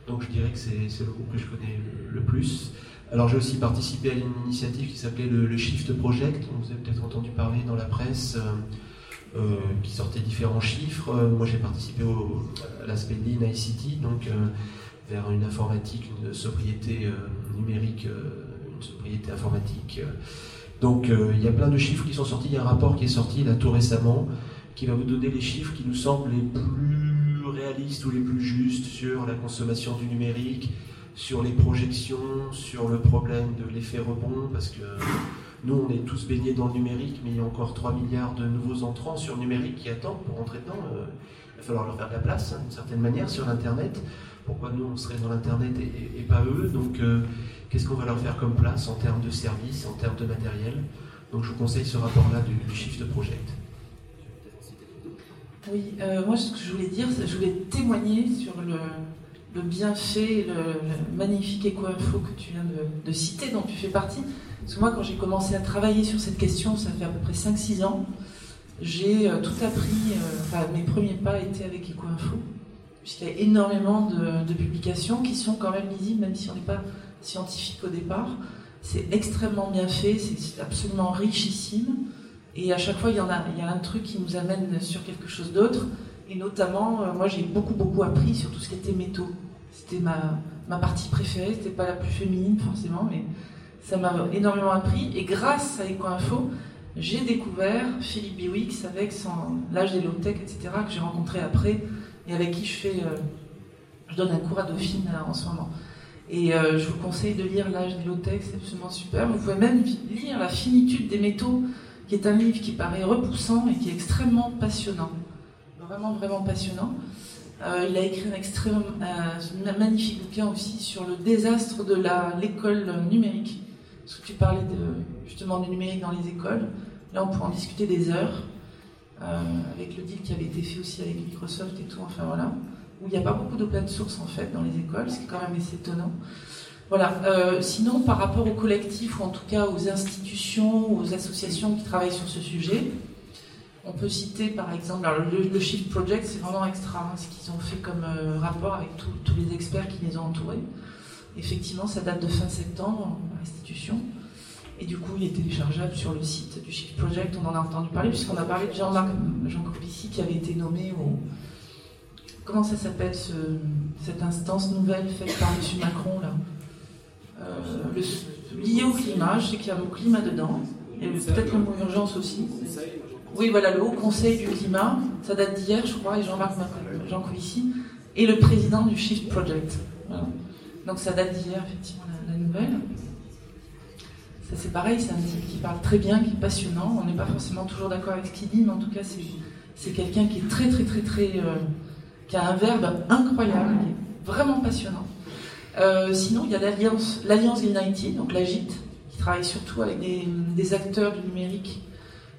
Donc je dirais que c'est le groupe que je connais le, plus. Alors j'ai aussi participé à une initiative qui s'appelait le, Shift Project, vous avez peut-être entendu parler dans la presse, euh, euh, qui sortait différents chiffres. Euh, moi j'ai participé au, à l'aspect Lean ICT, donc vers une informatique, une sobriété numérique, une sobriété informatique donc euh, il y a plein de chiffres qui sont sortis. Il y a un rapport qui est sorti là tout récemment qui va vous donner les chiffres qui nous semblent les plus réalistes ou les plus justes sur la consommation du numérique, sur les projections, sur le problème de l'effet rebond, parce que nous, on est tous baignés dans le numérique, mais il y a encore 3 milliards de nouveaux entrants sur le numérique qui attendent pour rentrer dedans. Euh, il va falloir leur faire de la place, hein, d'une certaine manière, sur l'Internet. Pourquoi nous, on serait dans l'Internet et, pas eux? Euh, qu'est-ce qu'on va leur faire comme place en termes de services, en termes de matériel. Donc je vous conseille ce rapport-là du, Shift Project. Oui, euh, moi ce que je voulais dire, je voulais témoigner sur le, bienfait, le, magnifique éco-info que tu viens de, citer, dont tu fais partie. Parce que moi quand j'ai commencé à travailler sur cette question, ça fait à peu près 5-6 ans, j'ai euh, tout appris, euh, enfin mes premiers pas étaient avec éco-info, puisqu'il y a énormément de, de publications qui sont quand même lisibles, même si on n'est pas scientifique au départ. C'est extrêmement bien fait, c'est absolument richissime. Et à chaque fois, il y, en a, il y a un truc qui nous amène sur quelque chose d'autre. Et notamment, euh, moi, j'ai beaucoup, beaucoup appris sur tout ce qui était métaux. C'était ma, ma partie préférée. C'était pas la plus féminine, forcément, mais ça m'a énormément appris. Et grâce à EcoInfo, j'ai découvert Philippe Biwix avec son l'âge des low-tech, etc., que j'ai rencontré après et avec qui je fais, euh, je donne un cours à Dauphine en ce moment. Et euh, je vous conseille de lire L'âge des low-tech, c'est absolument super. Vous pouvez même lire La finitude des métaux, qui est un livre qui paraît repoussant et qui est extrêmement passionnant. Vraiment, vraiment passionnant. Euh, il a écrit un extrême, magnifique bouquin aussi sur le désastre de l'école numérique. Parce que tu parlais justement du numérique dans les écoles. Là, on pourrait en discuter des heures, euh, avec le deal qui avait été fait aussi avec Microsoft et tout, enfin voilà. Où il n'y a pas beaucoup d'open source en fait dans les écoles, ce qui est quand même assez étonnant. Voilà. Euh, sinon, par rapport aux collectifs, ou en tout cas aux institutions, aux associations qui travaillent sur ce sujet, on peut citer par exemple alors, le, Shift Project, c'est vraiment extra hein, ce qu'ils ont fait comme euh, rapport avec tous tous les experts qui les ont entourés. Effectivement, ça date de fin septembre, l'institution. Et du coup, il est téléchargeable sur le site du Shift Project. On en a entendu parler, puisqu'on a parlé de Jean-Marc Jean Covici qui avait été nommé au. Comment ça s'appelle ce- cette instance nouvelle faite par M. Macron là Euh, le- au climat, je sais qu'il y a mot climat dedans. Et peut-être le mot urgence aussi. Oui, voilà, le Haut Conseil du climat, ça date d'hier, je crois, et Jean-Marc Jean Covici, et le président du Shift Project. Donc ça date d'hier, effectivement, la, nouvelle. Ça c'est pareil, c'est un type qui parle très bien, qui est passionnant. On n'est pas forcément toujours d'accord avec ce qu'il dit, mais en tout cas, c'est, c'est quelqu'un qui est très, très, très, très. euh, qui a un verbe incroyable, qui est vraiment passionnant. Euh, sinon, il y a l'Alliance, United, donc l'AGIT, qui travaille surtout avec des, acteurs du numérique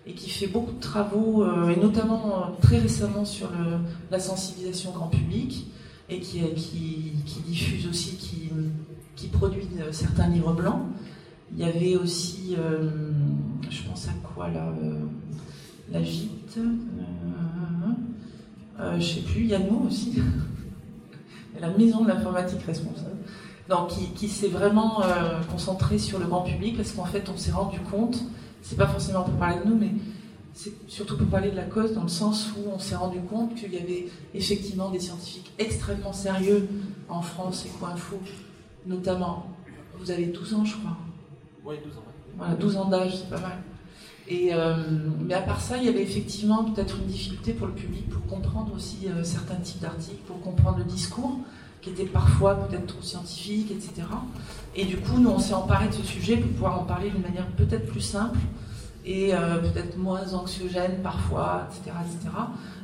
et qui fait beaucoup de travaux, euh, et notamment euh, très récemment sur la sensibilisation grand public, et qui, diffuse aussi, qui, qui produit certains livres blancs. Il y avait aussi, je pense à quoi là euh, je sais plus, il y a nous aussi, la maison de l'informatique responsable. Donc, qui, qui s'est vraiment euh, concentré sur le grand public parce qu'en fait, on s'est rendu compte, c'est pas forcément pour parler de nous, mais c'est surtout pour parler de la cause dans le sens où on s'est rendu compte qu'il y avait effectivement des scientifiques extrêmement sérieux en France et Coinfo, notamment. Vous avez 12 ans, je crois. Oui, 12 ans. Voilà, 12 ans d'âge, c'est pas mal. Euh, mais à part ça, il y avait effectivement peut-être une difficulté pour le public pour comprendre aussi euh, certains types d'articles, pour comprendre le discours, qui était parfois peut-être trop scientifique, etc. Et du coup, nous, on s'est emparé de ce sujet pour pouvoir en parler d'une manière peut-être plus simple et euh, peut-être moins anxiogène parfois, etc., etc.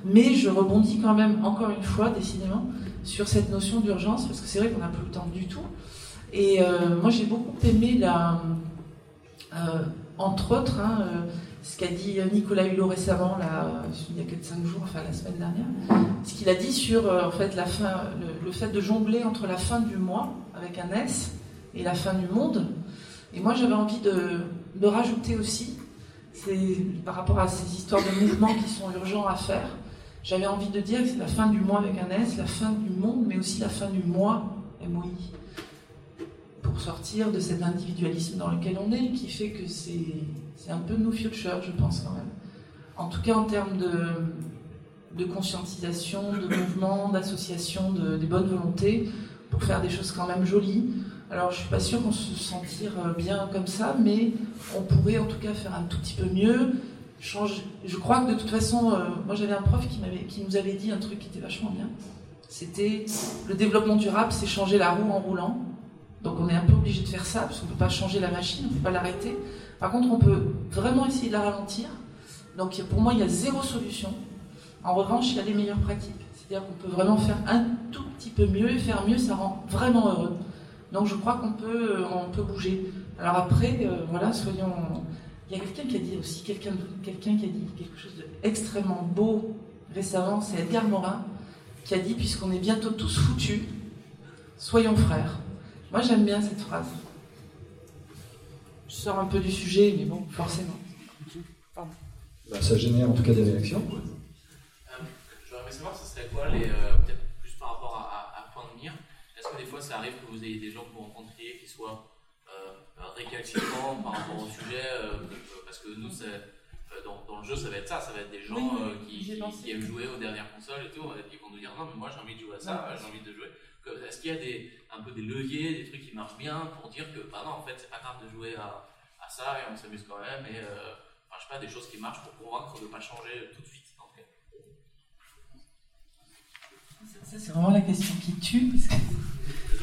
Mais je rebondis quand même, encore une fois, décidément, sur cette notion d'urgence, parce que c'est vrai qu'on n'a plus le temps du tout. Et moi, j'ai beaucoup aimé la, entre autres, hein, euh, ce qu'a dit Nicolas Hulot récemment, là, il y a 4-5 jours, enfin la semaine dernière, ce qu'il a dit sur euh, en fait, la fin, le, fait de jongler entre la fin du mois, avec un S, et la fin du monde. Et moi, j'avais envie de, de rajouter aussi, par rapport à ces histoires de mouvements qui sont urgents à faire, j'avais envie de dire que c'est la fin du mois avec un S, la fin du monde, mais aussi la fin du mois, MOI pour sortir de cet individualisme dans lequel on est, qui fait que c'est un peu no future, je pense quand même. En tout cas en termes de, de conscientisation, de mouvement, d'association, de, des bonnes volontés, pour faire des choses quand même jolies. Alors je suis pas sûre qu'on se sentir bien comme ça, mais on pourrait en tout cas faire un tout petit peu mieux. Changer. Je crois que de toute façon, euh, moi j'avais un prof qui, qui nous avait dit un truc qui était vachement bien. C'était le développement durable, c'est changer la roue en roulant. Donc on est un peu obligé de faire ça, parce qu'on ne peut pas changer la machine, on ne peut pas l'arrêter. Par contre, on peut vraiment essayer de la ralentir. Donc pour moi, il y a zéro solution. En revanche, il y a des meilleures pratiques. C'est-à-dire qu'on peut vraiment faire un tout petit peu mieux, et faire mieux, ça rend vraiment heureux. Donc je crois qu'on peut, on peut bouger. Alors après, euh, voilà, soyons... Il y a quelqu'un qui a dit aussi, quelqu'un qui a dit quelque chose d'extrêmement beau récemment, c'est Edgar Morin, qui a dit, puisqu'on est bientôt tous foutus, soyons frères. Moi, j'aime bien cette phrase. Je sors un peu du sujet, mais bon, forcément. Pardon. Bah, ça génère en tout cas des réactions. Euh, J'aurais aimé savoir, ce serait quoi, les, euh, peut-être plus par rapport à, à, à point de mire. Est-ce que des fois ça arrive que vous ayez des gens que vous rencontriez qui soient euh, récalcitrants par rapport au sujet euh, que- Parce que nous, c'est, euh, dans, dans le jeu, ça va être ça, ça va être des gens Oui, euh, qui, qui- qui aiment jouer aux dernières consoles et tout, et qui vont nous dire non, mais moi j'ai envie de jouer à ça, j'ai envie de jouer. Est-ce qu'il y a des, un peu des leviers, des trucs qui marchent bien pour dire que, bah en fait, c'est pas grave de jouer à, ça et on s'amuse quand même, et euh, enfin, je sais pas, des choses qui marchent pour convaincre de ne pas changer tout de suite. en cas. Ça, c'est vraiment la question qui tue,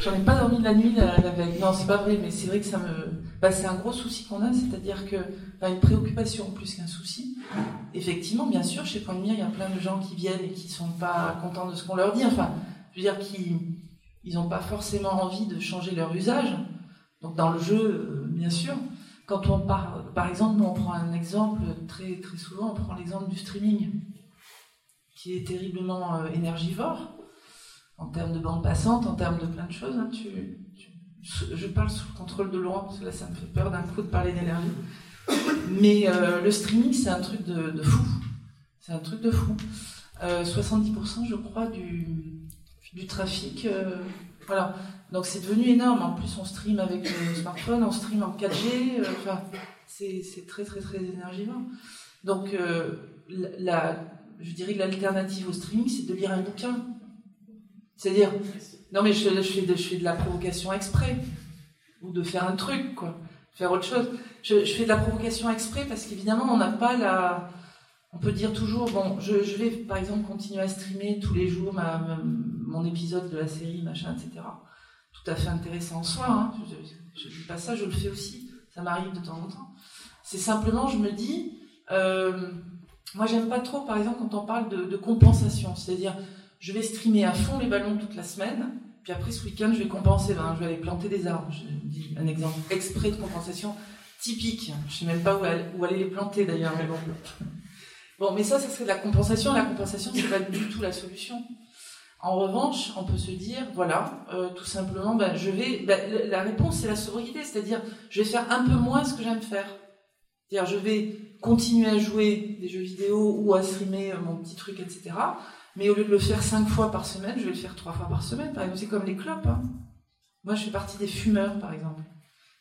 j'en ai pas dormi de la nuit la, la veille. Non, c'est pas vrai, mais c'est vrai que ça me. Bah, c'est un gros souci qu'on a, c'est-à-dire que. Enfin, une préoccupation plus qu'un souci. effectivement, bien sûr, chez Point de Mire, il y a plein de gens qui viennent et qui sont pas contents de ce qu'on leur dit. Enfin, je veux dire qu'ils ils n'ont pas forcément envie de changer leur usage. Donc dans le jeu, euh, bien sûr. Quand on part, par exemple, on prend un exemple très très souvent, on prend l'exemple du streaming, qui est terriblement euh, énergivore en termes de bande passante, en termes de plein de choses. hein. Tu- je parle sous le contrôle de Laurent parce que là ça me fait peur d'un coup de parler d'énergie. Mais euh, le streaming c'est un truc de, de fou. C'est un truc de fou. Euh, 70% je crois du, du trafic. euh, voilà. Donc c'est devenu énorme. En plus on stream avec le smartphone, on stream en 4G. euh, Enfin, c'est très très très énergivore. Donc euh, la, je dirais que l'alternative au streaming c'est de lire un bouquin. C'est-à-dire, non mais je, fais de, la provocation exprès, ou de faire un truc, quoi, faire autre chose. Je, fais de la provocation exprès parce qu'évidemment on n'a pas la... On peut dire toujours, bon, je, vais par exemple continuer à streamer tous les jours ma- mon épisode de la série, machin, etc. Tout à fait intéressant en soi, hein. je ne dis pas ça, je le fais aussi, ça m'arrive de temps en temps. C'est simplement, je me dis, euh, moi j'aime pas trop par exemple quand on parle de, compensation, c'est-à-dire je vais streamer à fond les ballons toute la semaine, puis après ce week-end je vais compenser, ben, je vais aller planter des arbres. Je dis un exemple exprès de compensation typique. Je sais même pas où aller, où aller les planter d'ailleurs, mais bon. Bon, mais ça, ça serait de la compensation. La compensation, c'est pas du tout la solution. En revanche, on peut se dire, voilà, euh, tout simplement, ben, je vais. ben, la- réponse, c'est la sobriété, c'est-à-dire, je vais faire un peu moins ce que j'aime faire. C'est-à-dire, je vais continuer à jouer des jeux vidéo ou à streamer euh, mon petit truc, etc. Mais au lieu de le faire cinq fois par semaine, je vais le faire trois fois par semaine. C'est comme les clopes. hein. Moi, je fais partie des fumeurs, par exemple.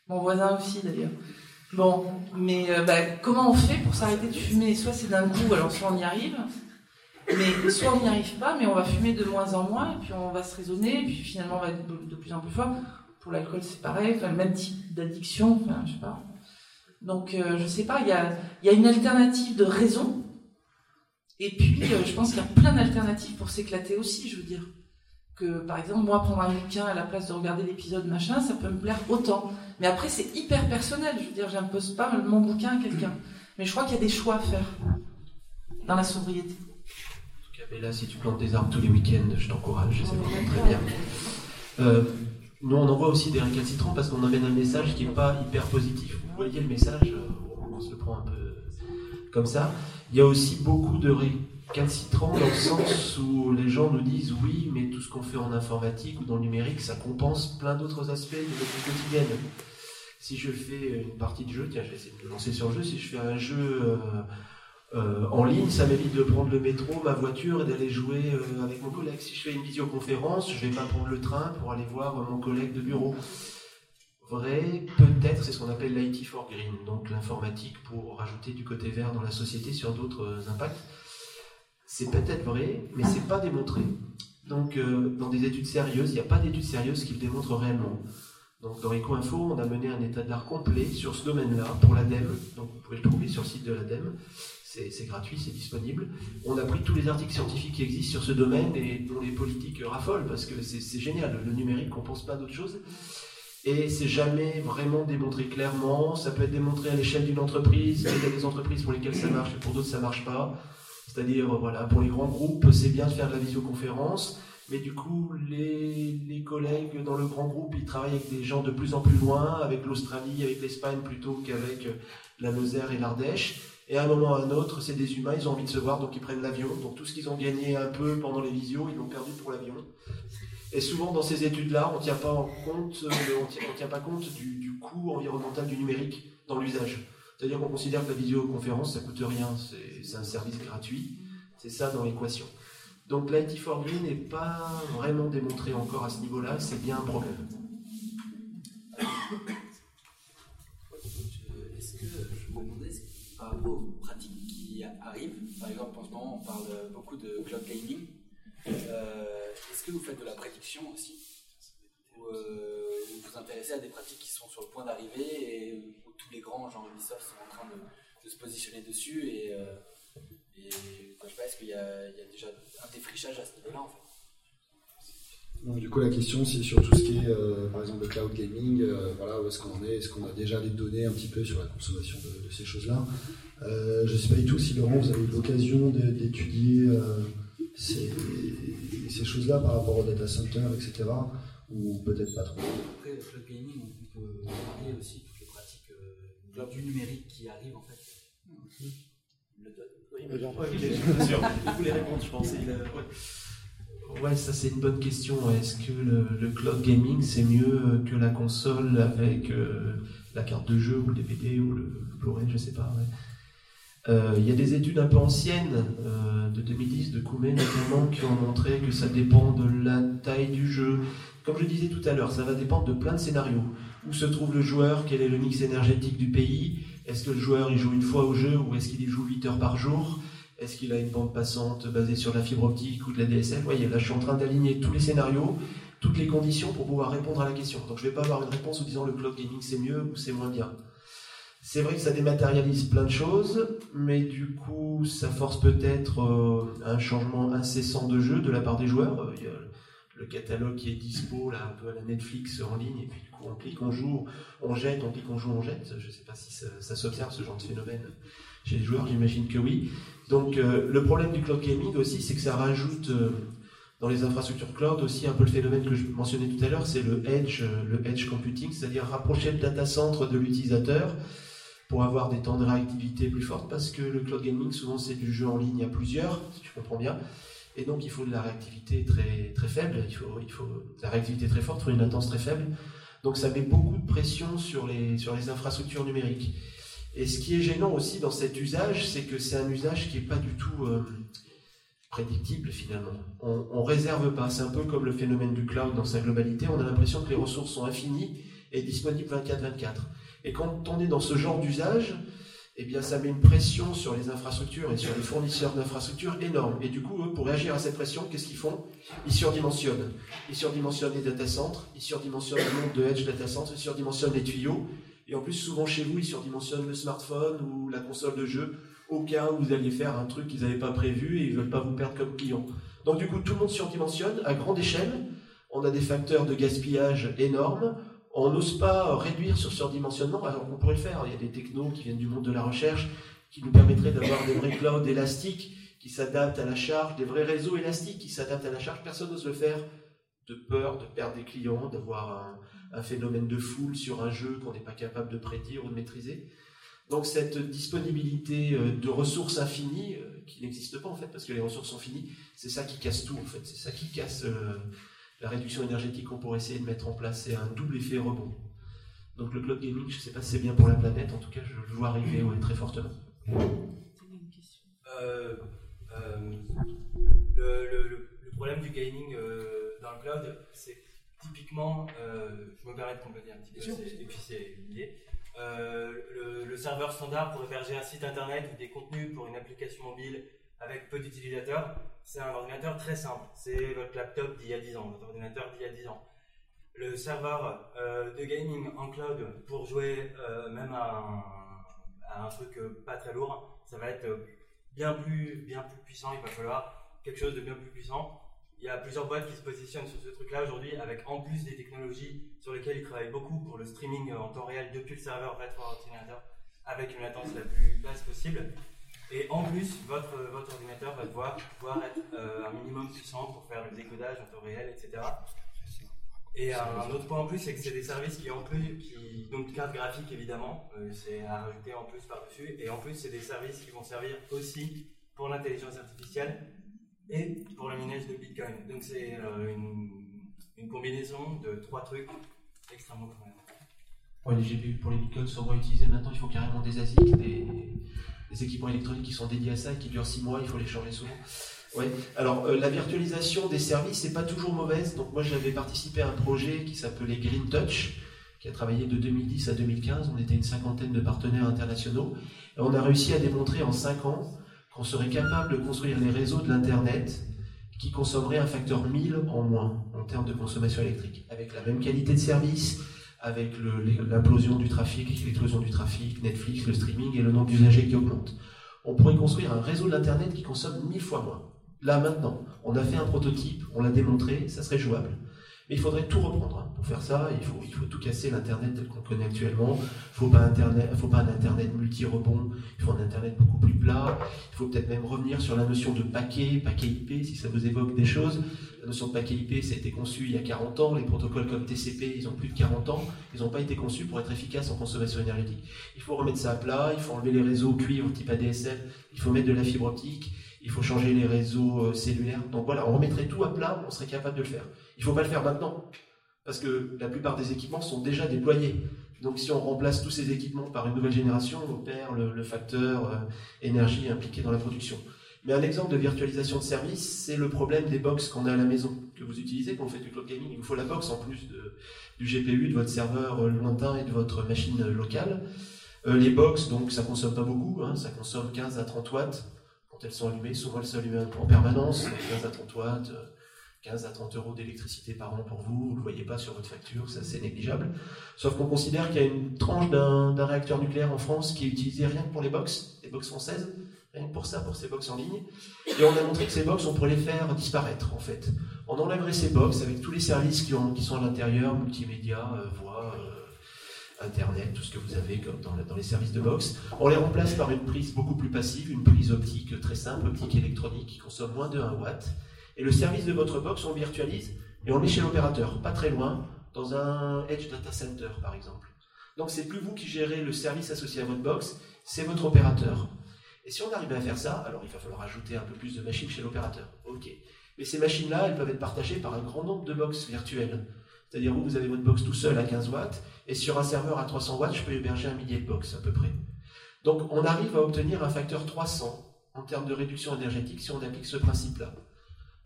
Mon voisin aussi, d'ailleurs. Bon, mais euh, bah, comment on fait pour s'arrêter de fumer? Soit c'est d'un coup, alors soit on y arrive, mais soit on n'y arrive pas, mais on va fumer de moins en moins, et puis on va se raisonner, et puis finalement on va être de, plus en plus fort. Pour l'alcool, c'est pareil, même type d'addiction, enfin, je sais pas. Donc, euh, je sais pas, il y a, il y a une alternative de raison, et puis euh, je pense qu'il y a plein d'alternatives pour s'éclater aussi, je veux dire. Que par exemple, moi, prendre un bouquin à la place de regarder l'épisode machin, ça peut me plaire autant. Mais après, c'est hyper personnel, je veux dire, j'impose pas mon bouquin à quelqu'un. Mais je crois qu'il y a des choix à faire dans la sobriété. Cas, Bella, si tu plantes des arbres tous les week-ends, je t'encourage, c'est vraiment très bien. Euh, nous, on envoie aussi des récalcitrants parce qu'on amène un message qui n'est pas hyper positif. Vous voyez le message, euh, on se le prend un peu comme ça. Il y a aussi beaucoup de récalcitrants dans le sens où les gens nous disent oui, mais tout ce qu'on fait en informatique ou dans le numérique, ça compense plein d'autres aspects de notre vie quotidienne. Si je fais une partie de jeu, tiens, je vais essayer de me lancer sur le jeu, si je fais un jeu euh, euh, en ligne, ça m'évite de prendre le métro, ma voiture et d'aller jouer euh, avec mon collègue. Si je fais une visioconférence, je vais pas prendre le train pour aller voir euh, mon collègue de bureau. Vrai, peut-être, c'est ce qu'on appelle l'IT for Green, donc l'informatique pour rajouter du côté vert dans la société sur d'autres impacts. C'est peut-être vrai, mais c'est pas démontré. Donc, dans des études sérieuses, il n'y a pas d'études sérieuses qui le démontrent réellement. Donc, dans EcoInfo, on a mené un état de l'art complet sur ce domaine-là pour l'ADEME. Donc, vous pouvez le trouver sur le site de l'ADEME. C'est gratuit, c'est disponible. On a pris tous les articles scientifiques qui existent sur ce domaine et dont les politiques raffolent parce que c'est génial. Le numérique compense pas d'autres choses. Et c'est jamais vraiment démontré clairement. Ça peut être démontré à l'échelle d'une entreprise. Il y a des entreprises pour lesquelles ça marche et pour d'autres ça marche pas. C'est-à-dire, voilà, pour les grands groupes, c'est bien de faire de la visioconférence. Mais du coup, les, les collègues dans le grand groupe, ils travaillent avec des gens de plus en plus loin, avec l'Australie, avec l'Espagne plutôt qu'avec euh, la Lozère et l'Ardèche. Et à un moment ou à un autre, c'est des humains, ils ont envie de se voir, donc ils prennent l'avion. Donc tout ce qu'ils ont gagné un peu pendant les visios, ils l'ont perdu pour l'avion. Et souvent dans ces études-là, on ne tient pas compte, euh, on tient, tient pas compte du, coût environnemental du numérique dans l'usage. C'est-à-dire qu'on considère que la visioconférence, ça coûte rien, c'est un service gratuit. C'est ça dans l'équation. Donc l'IT for Green n'est pas vraiment démontré encore à ce niveau-là, c'est bien un problème. Aux pratiques qui arrivent, par exemple en ce moment on parle beaucoup de cloud gaming, euh, est-ce que vous faites de la prédiction aussi? Ou euh, vous vous intéressez à des pratiques qui sont sur le point d'arriver et où tous les grands, genre Ubisoft, sont en train de, se positionner dessus et, euh, sais pas, est-ce qu'il y, y a déjà un défrichage à ce niveau-là en fait? Donc du coup la question c'est sur tout ce qui est euh, par exemple le cloud gaming, euh, voilà où est-ce qu'on en est, est-ce qu'on a déjà des données un petit peu sur la consommation de, de ces choses-là? Euh, je ne sais pas du tout si Laurent vous avez eu l'occasion d'étudier euh, ces, ces choses-là par rapport au data center, etc. Ou peut-être pas trop? Après, le cloud gaming, on peut parler aussi de toutes les pratiques euh, du numérique qui arrivent en fait. Oui, bien sûr. Il voulait répondre, je pense. Il ouais. Ça c'est une bonne question. Est-ce que le, cloud gaming c'est mieux que la console avec euh, la carte de jeu ou le DVD ou le, Blu-ray, je sais pas. ouais. Euh, Il y a des études un peu anciennes euh, de 2010 de Koumé notamment qui ont montré que ça dépend de la taille du jeu. Comme je disais tout à l'heure, ça va dépendre de plein de scénarios. Où se trouve le joueur Quel est le mix énergétique du pays Est-ce que le joueur il joue une fois au jeu ou est-ce qu'il y joue 8 heures par jour? Est-ce qu'il a une bande passante basée sur la fibre optique ou de la DSL Vous voyez, là je suis en train d'aligner tous les scénarios, toutes les conditions pour pouvoir répondre à la question. Donc je ne vais pas avoir une réponse en disant le cloud gaming c'est mieux ou c'est moins bien. C'est vrai que ça dématérialise plein de choses, mais du coup, ça force peut-être euh, un changement incessant de jeu de la part des joueurs. Il y a le catalogue qui est dispo, là, un peu à la Netflix en ligne, et puis du coup, on clique, on joue, on jette, on clique, on joue, on jette. Je ne sais pas si ça s'observe, ce genre de phénomène chez les joueurs, j'imagine que oui. Donc, euh, le problème du cloud gaming aussi, c'est que ça rajoute euh, dans les infrastructures cloud aussi un peu le phénomène que je mentionnais tout à l'heure, c'est le edge, euh, le edge computing, c'est-à-dire rapprocher le data center de l'utilisateur pour avoir des temps de réactivité plus forts, parce que le cloud gaming, souvent, c'est du jeu en ligne à plusieurs, si tu comprends bien. Et donc, il faut de la réactivité très, très faible, il faut, il faut de la réactivité très forte, il faut une latence très faible. Donc, ça met beaucoup de pression sur les, sur les infrastructures numériques. Et ce qui est gênant aussi dans cet usage, c'est que c'est un usage qui n'est pas du tout euh, prédictible finalement. On, on réserve pas, c'est un peu comme le phénomène du cloud dans sa globalité, on a l'impression que les ressources sont infinies et disponibles 24-24. Et quand on est dans ce genre d'usage, eh bien, ça met une pression sur les infrastructures et sur les fournisseurs d'infrastructures énorme. Et du coup, eux, pour réagir à cette pression, qu'est-ce qu'ils font? Ils surdimensionnent. Ils surdimensionnent les data centers, ils surdimensionnent le nombre de edge data centers, ils surdimensionnent les tuyaux. Et en plus, souvent chez vous, ils surdimensionnent le smartphone ou la console de jeu au cas où vous alliez faire un truc qu'ils n'avaient pas prévu et ils ne veulent pas vous perdre comme client. Donc du coup, tout le monde surdimensionne à grande échelle. On a des facteurs de gaspillage énormes. On n'ose pas réduire sur surdimensionnement, alors qu'on pourrait le faire. Il y a des technos qui viennent du monde de la recherche qui nous permettraient d'avoir des vrais clouds élastiques qui s'adaptent à la charge, des vrais réseaux élastiques qui s'adaptent à la charge. Personne n'ose le faire de peur de perdre des clients, d'avoir un, un phénomène de foule sur un jeu qu'on n'est pas capable de prédire ou de maîtriser. Donc cette disponibilité euh, de ressources infinies, euh, qui n'existe pas en fait, parce que les ressources sont finies, c'est ça qui casse tout en fait, c'est ça qui casse euh, la réduction énergétique qu'on pourrait essayer de mettre en place, c'est un double effet rebond. Donc le cloud gaming, je ne sais pas si c'est bien pour la planète, en tout cas je le vois arriver ouais, très fortement. Euh, euh, le, le- le- le problème du gaming euh, dans le cloud, c'est typiquement, euh, je me permets de compléter un petit peu, et puis c'est l'idée. Euh, le, le serveur standard pour héberger un site internet ou des contenus pour une application mobile avec peu d'utilisateurs, c'est un ordinateur très simple. C'est votre laptop d'il y a 10 ans, votre ordinateur d'il y a 10 ans. Le serveur euh, de gaming en cloud pour jouer euh, même à un, à un truc pas très lourd, ça va être bien plus, bien plus puissant. Il va falloir quelque chose de bien plus puissant. Il y a plusieurs boîtes qui se positionnent sur ce truc-là aujourd'hui, avec en plus des technologies sur lesquelles ils travaillent beaucoup pour le streaming en temps réel depuis le serveur vers votre ordinateur, avec une latence la plus basse possible. Et en plus, votre, votre ordinateur va devoir pouvoir être euh, un minimum puissant pour faire le décodage en temps réel, etc. Et un autre point en plus, c'est que c'est des services qui en plus, qui, donc carte graphique évidemment, euh, c'est à rajouter en plus par-dessus, et en plus c'est des services qui vont servir aussi pour l'intelligence artificielle et pour le minage de Bitcoin. Donc c'est euh, une, combinaison de trois trucs extrêmement convaincants. Ouais, les GPU pour les bitcoins sont moins utilisés maintenant, il faut carrément des ASIC, des, équipements électroniques qui sont dédiés à ça qui durent 6 mois, il faut les changer souvent. Ouais. Alors euh, la virtualisation des services n'est pas toujours mauvaise. Donc moi j'avais participé à un projet qui s'appelait Green Touch, qui a travaillé de 2010 à 2015. On était une cinquantaine de partenaires internationaux et on a réussi à démontrer en 5 ans qu'on serait capable de construire les réseaux de l'internet qui consommeraient un facteur 1000 en moins en termes de consommation électrique, avec la même qualité de service, avec l'implosion du trafic, l'explosion du trafic, Netflix, le streaming et le nombre d'usagers qui augmente. On pourrait construire un réseau de l'Internet qui consomme 1000 fois moins. Là, maintenant, on a fait un prototype, on l'a démontré, ça serait jouable. Mais il faudrait tout reprendre. hein. Pour faire ça, il faut, il faut tout casser l'Internet tel qu'on le connaît actuellement. Il faut pas Internet, faut pas un Internet multi-rebond. Il faut un Internet beaucoup plus plat. Il faut peut-être même revenir sur la notion de paquet, paquet IP, si ça vous évoque des choses. La notion de paquet IP, ça a été conçu il y a 40 ans. Les protocoles comme TCP, ils ont plus de 40 ans. Ils n'ont pas été conçus pour être efficaces en consommation énergétique. Il faut remettre ça à plat. Il faut enlever les réseaux cuivre type ADSL. Il faut mettre de la fibre optique. Il faut changer les réseaux euh, cellulaires. Donc voilà, on remettrait tout à plat, on serait capable de le faire. Il ne faut pas le faire maintenant, parce que la plupart des équipements sont déjà déployés. Donc si on remplace tous ces équipements par une nouvelle génération, on perd le, facteur euh, énergie impliqué dans la production. Mais un exemple de virtualisation de service, c'est le problème des box qu'on a à la maison, que vous utilisez quand vous faites du cloud gaming. Il vous faut la box en plus du GPU, de votre serveur euh, lointain et de votre machine euh, locale. Les box, donc ça consomme pas beaucoup, hein, ça consomme 15 à 30 watts quand elles sont allumées. Souvent elles sont allumées en permanence, 15 à 30 watts, 15 à 30 euros d'électricité par an pour vous. Vous ne le voyez pas sur votre facture, c'est assez négligeable. Sauf qu'on considère qu'il y a une tranche d'un réacteur nucléaire en France qui est utilisé rien que pour les box, les box françaises, rien que pour ça, pour ces box en ligne. Et on a montré que ces box, on pourrait les faire disparaître en fait. On enlèverait ces box avec tous les services qui, ont- qui sont à l'intérieur, multimédia, euh, voix, euh, Internet, tout ce que vous avez comme dans les services de box. On les remplace par une prise beaucoup plus passive, une prise optique très simple, optique électronique, qui consomme moins de 1 watt. Et le service de votre box, on virtualise et on le met chez l'opérateur, pas très loin, dans un Edge Data Center par exemple. Donc c'est plus vous qui gérez le service associé à votre box, c'est votre opérateur. Et si on arrive à faire ça, alors il va falloir ajouter un peu plus de machines chez l'opérateur. Ok. Mais ces machines-là, elles peuvent être partagées par un grand nombre de box virtuelles. C'est-à-dire vous, vous avez votre box tout seul à 15 watts, et sur un serveur à 300 watts, je peux héberger un millier de box à peu près. Donc on arrive à obtenir un facteur 300 en termes de réduction énergétique si on applique ce principe-là.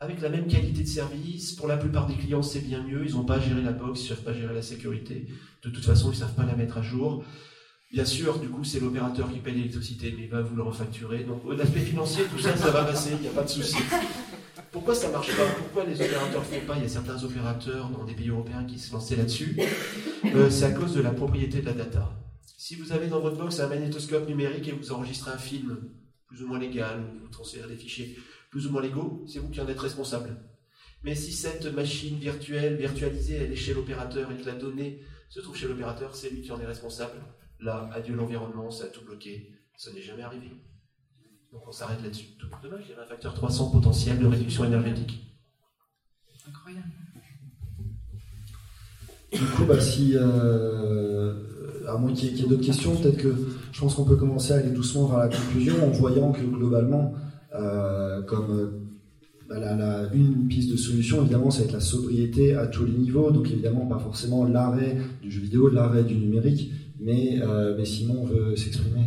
Avec la même qualité de service, pour la plupart des clients c'est bien mieux, ils n'ont pas à gérer la box, ils ne savent pas gérer la sécurité, de toute façon ils ne savent pas la mettre à jour. Bien sûr, du coup, c'est l'opérateur qui paye l'électricité, mais il va vous le refacturer. Donc, l'aspect financier, tout ça, ça va passer, il n'y a pas de souci. Pourquoi ça marche pas? Pourquoi les opérateurs ne font pas? Il y a certains opérateurs dans des pays européens qui se lançaient là-dessus. Euh, c'est à cause de la propriété de la data. Si vous avez dans votre box un magnétoscope numérique et vous enregistrez un film, plus ou moins légal, ou vous transférez des fichiers plus ou moins légaux, c'est vous qui en êtes responsable. Mais si cette machine virtuelle, virtualisée, elle est chez l'opérateur et que la donnée se trouve chez l'opérateur, c'est lui qui en est responsable. Là, adieu l'environnement, ça a tout bloqué. Ça n'est jamais arrivé. Donc on s'arrête là-dessus. Dommage, il y avait un facteur 300 potentiel de réduction énergétique. Incroyable. Du coup, bah, si, euh, à moins qu'il y ait, ait d'autres questions, peut-être que je pense qu'on peut commencer à aller doucement vers la conclusion en voyant que globalement, euh, comme euh, bah, une piste de solution, évidemment, ça va être la sobriété à tous les niveaux. Donc évidemment, pas forcément l'arrêt du jeu vidéo, l'arrêt du numérique, mais, euh, mais Simon veut s'exprimer.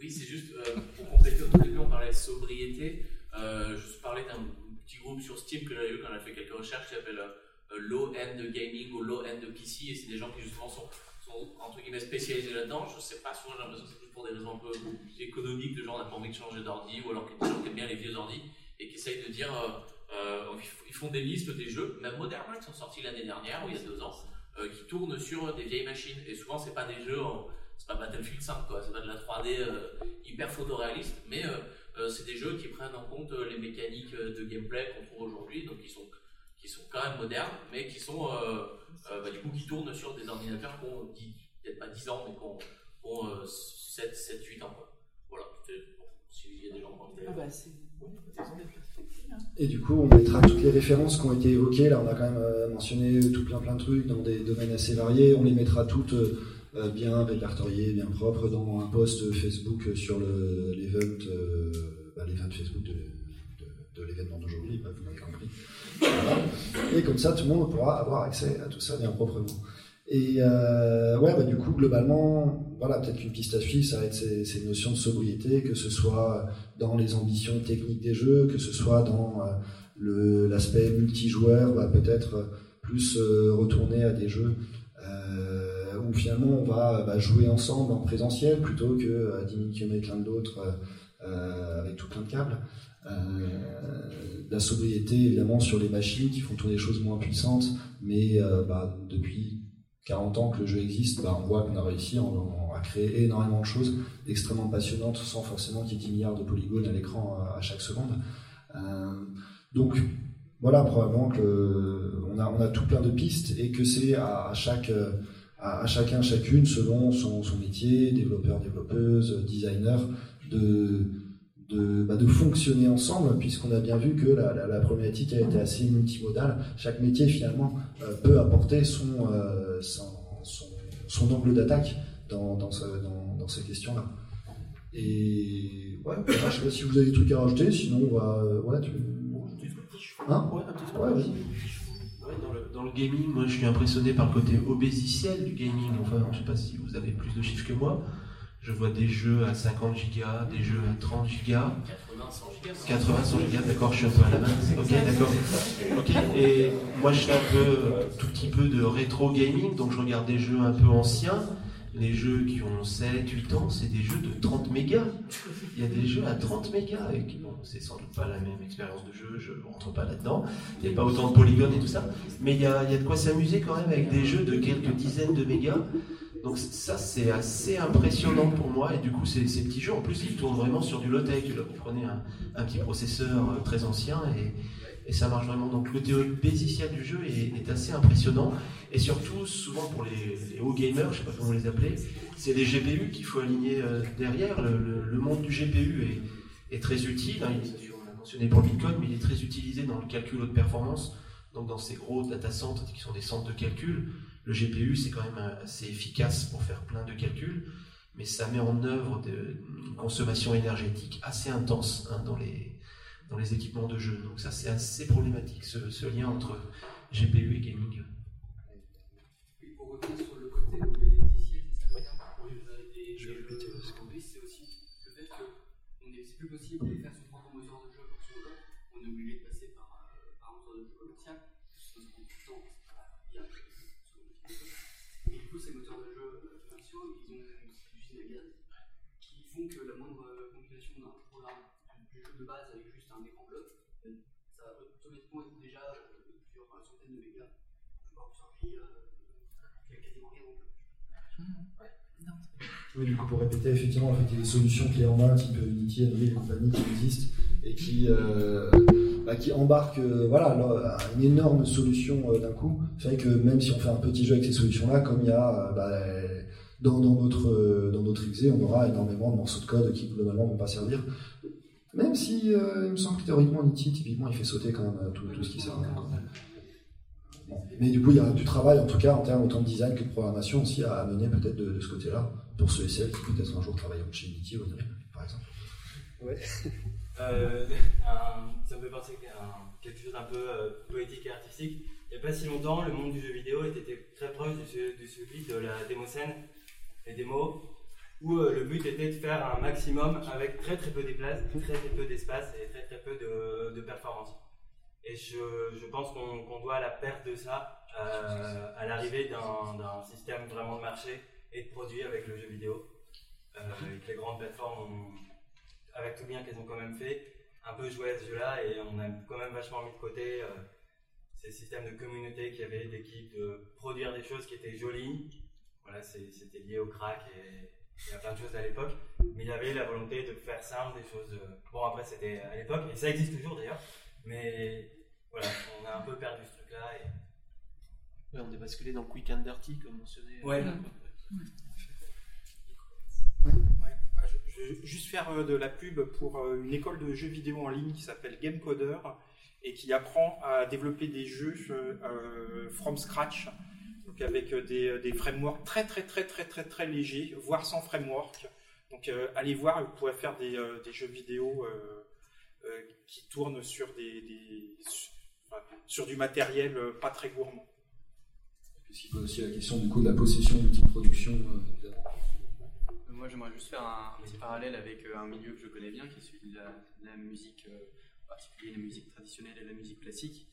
Oui, c'est juste euh, pour compléter. Au début, on parlait de sobriété. Euh, je parlais d'un petit groupe sur Steam que j'avais vu quand on a fait quelques recherches qui s'appelle euh, Low End Gaming ou Low End PC. Et c'est des gens qui justement sont, entre guillemets spécialisés là-dedans. Je sais pas, souvent j'ai l'impression que c'est pour des raisons un peu économiques, de genre on n'a pas envie de changer d'ordi ou alors que des gens qui aiment bien les vieux ordi et qui essayent de dire. euh, euh, ils font des listes des jeux, même modernes, qui sont sortis l'année dernière ou il y a deux ans, euh, qui tournent sur des vieilles machines. Et souvent, c'est pas des jeux c'est pas Battlefield 5 quoi, c'est pas de la 3D euh, hyper photoréaliste, mais c'est des jeux qui prennent en compte les mécaniques de gameplay qu'on trouve aujourd'hui, donc qui sont, qui sont quand même modernes, mais qui sont euh, euh, bah, du coup qui tournent sur des ordinateurs qui ont peut-être pas 10 ans, mais qui ont, qui ont, euh, 7, 7, 8 ans quoi. Voilà, s'il y a des gens qui ont Ah bah. Et du coup, on mettra toutes les références qui ont été évoquées. Là, on a quand même euh, mentionné tout plein plein de trucs dans des domaines assez variés. On les mettra toutes bien répertoriées, bien propres dans un post Facebook sur le- l'event, euh, bah, l'event Facebook de, de- de l'événement d'aujourd'hui. Bah, vous m'avez compris. Et comme ça, tout le monde pourra avoir accès à tout ça bien proprement. Et euh, ouais, bah, du coup, globalement, voilà, peut-être qu'une piste à suivre, ça va être ces, notions de sobriété, que ce soit dans les ambitions techniques des jeux, que ce soit dans euh, l'aspect multijoueur, bah, peut-être euh, plus retourner à des jeux où finalement on va bah, jouer ensemble en présentiel plutôt que à 10 000 km l'un de l'autre avec tout plein de câbles. Euh, la sobriété évidemment sur les machines qui font tourner des choses moins puissantes, mais euh, bah, depuis 40 ans que le jeu existe, bah, on voit qu'on a réussi en- en- à créer énormément de choses extrêmement passionnantes sans forcément qu'il y ait 10 milliards de polygones à l'écran euh, à chaque seconde. Donc voilà, probablement que on a, on a tout plein de pistes et que c'est à, chacun, chacune, selon son métier, développeur, développeuse, designer, de, de, bah, de fonctionner ensemble, puisqu'on a bien vu que la, la, la, problématique a été assez multimodale. Chaque métier, finalement, euh, peut apporter son, euh, son, son, son, angle d'attaque dans, dans, ce, dans, dans, ces questions-là. Et ouais, je sais pas si vous avez des trucs à rajouter, sinon on va. Ouais, tu... Hein ouais, un petit ouais, vas-y. Ouais, dans, le, dans le gaming, moi je suis impressionné par le côté obésiciel du gaming. Enfin, je sais pas si vous avez plus de chiffres que moi. Je vois des jeux à 50 gigas, des jeux à 30 gigas. 80, 100 gigas. 80, 100 gigas, d'accord, je suis un peu à la main. Ok, d'accord. Ok, et moi je fais un peu, tout petit peu de rétro gaming, donc je regarde des jeux un peu anciens. Les jeux qui ont 7, 8 ans, c'est des jeux de 30 mégas. Il y a des jeux à 30 mégas, et qui, bon, c'est sans doute pas la même expérience de jeu, je ne rentre pas là-dedans. Il n'y a pas autant de polygones et tout ça. Mais il y a, il y a de quoi s'amuser quand même avec des jeux de quelques dizaines de mégas. Donc ça, c'est assez impressionnant pour moi. Et du coup, ces, petits jeux, en plus, ils tournent vraiment sur du low-tech. Vous prenez un, petit processeur très ancien et, ça marche vraiment. Donc le côté bésiciel du jeu est, assez impressionnant. Et surtout, souvent pour les, les hauts gamers, je ne sais pas comment les appeler, c'est des GPU qu'il faut aligner euh, derrière. Le, monde du GPU est, très utile. Hein. On l'a mentionné pour Bitcoin, mais il est très utilisé dans le calcul haute performance. Donc dans ces gros data centers qui sont des centres de calcul le GPU, c'est quand même assez efficace pour faire plein de calculs, mais ça met en œuvre une consommation énergétique assez intense hein, dans, les, dans les équipements de jeu. Donc ça, c'est assez problématique, ce, ce, lien entre GPU et gaming. Et pour revenir sur le côté ils ont gaz qui font que la moindre compilation d'un programme du jeu de base avec juste un écran bloc, ça va automatiquement être déjà plusieurs centaines de mégas. Plus. Oui, du coup, pour répéter, effectivement, en fait, il y a des solutions clés en main, type Unity, Unreal et compagnie, qui existent et qui, euh, bah, qui embarquent euh, voilà, une énorme solution euh, d'un coup. C'est vrai que même si on fait un petit jeu avec ces solutions-là, comme il y a bah, dans, dans, notre, dans notre on aura énormément de morceaux de code qui globalement vont pas servir. Même si il me semble que théoriquement, Unity, typiquement, il fait sauter quand même tout, tout ce qui sert. Bon. Mais du coup, il y a du travail, en tout cas, en termes autant de design que de programmation aussi à mener peut-être de, de, ce côté-là, pour ceux et celles qui peut-être un jour travailleront chez Unity ou Unreal, par exemple. Ouais. Euh, un, ça me fait penser à quelque chose d'un peu euh, poétique et artistique. Il n'y a pas si longtemps, le monde du jeu vidéo était très proche du, du celui de la démo-scène, les démos, où euh, le but était de faire un maximum avec très très peu d'espace, très très peu d'espace et très très peu de, de performance. Et je, je pense qu'on qu doit la perte de ça euh, à l'arrivée d'un système vraiment de marché et de produits avec le jeu vidéo. Euh, que les grandes plateformes avec tout bien qu'elles ont quand même fait, un peu joué à ce jeu-là et on a quand même vachement mis de côté ces systèmes de communauté qui avaient d'équipes de produire des choses qui étaient jolies. Voilà, c'était lié au crack et il y a plein de choses à l'époque, mais il y avait la volonté de faire simple, des choses. Euh, bon, après, c'était à l'époque, et ça existe toujours d'ailleurs, mais voilà, on a un peu perdu ce truc-là. Et... Ouais, on est basculé dans Quick and Dirty, comme mentionné. Ouais. ouais. Je vais juste faire de la pub pour une école de jeux vidéo en ligne qui s'appelle Game Coder et qui apprend à développer des jeux euh, from scratch, donc avec des, des, frameworks très très très très très très légers, voire sans framework. Donc euh, allez voir, vous pourrez faire des, euh, des jeux vidéo qui tournent sur des, des sur, sur, du matériel pas très gourmand. Puisqu'il pose aussi la question du coup de la possession d'outils de production. Moi, j'aimerais juste faire un petit parallèle avec un milieu que je connais bien, qui est celui de la, de la musique, euh, en particulier la musique traditionnelle et la musique classique.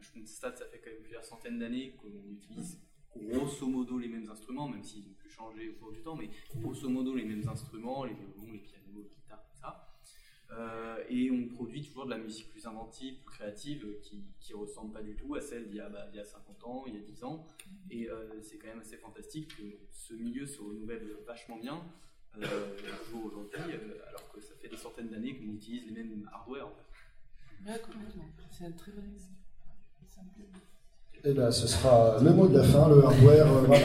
Je constate, ça fait quand même plusieurs centaines d'années qu'on utilise grosso modo les mêmes instruments, même s'ils ont pu changer au cours du temps, mais grosso modo les mêmes instruments, les violons, les pianos, les guitares, tout ça. Euh, et on produit toujours de la musique plus inventive, plus créative, qui, qui ressemble pas du tout à celle d'il y, bah, y, a 50 ans, il y a 10 ans. Et euh, c'est quand même assez fantastique que ce milieu se renouvelle vachement bien euh, toujours aujourd'hui, euh, alors que ça fait des centaines d'années qu'on utilise les mêmes hardware. En complètement. C'est un très bon exemple. Eh ben, ce sera le mot de la fin, le hardware euh, voilà,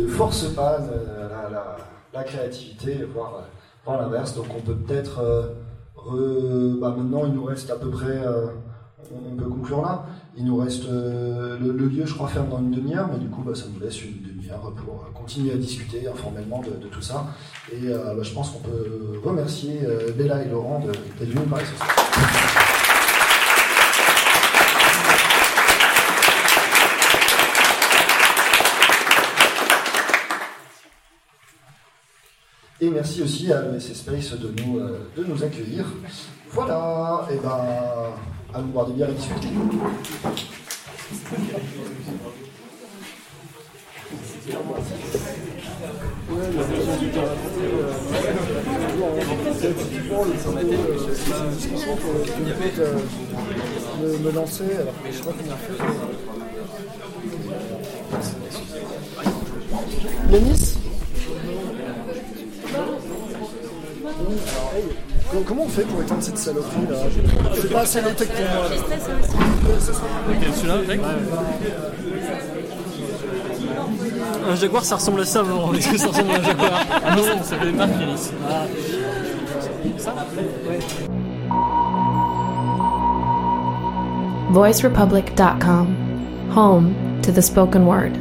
ne, force pas euh, la, la- créativité, voire, euh, voire l'inverse. Donc on peut peut-être... euh, re- bah, maintenant, il nous reste à peu près... euh, on peut conclure là. Il nous reste... euh, le, lieu, je crois, ferme dans une demi-heure, mais du coup, bah, ça nous laisse une demi-heure pour euh, continuer à discuter informellement de, tout ça. Et euh, bah, je pense qu'on peut remercier euh, Bella et Laurent d'être venus nous Et merci aussi à l'ESC Space de nous, euh, de nous accueillir. Voilà, et ben, allons boire des bières et discuter. me, lancer Alors, hey, co- Comment on fait pour éteindre cette saloperie là? C'est pas assez low-tech pour moi. Ok, celui-là, mec Un jaguar, ça ressemble à ça, non? Est-ce que ça ressemble à un jaguar? Ah non, non, ça fait des marques, Yanis. Ça Ouais. VoiceRepublic.com, home to the spoken word.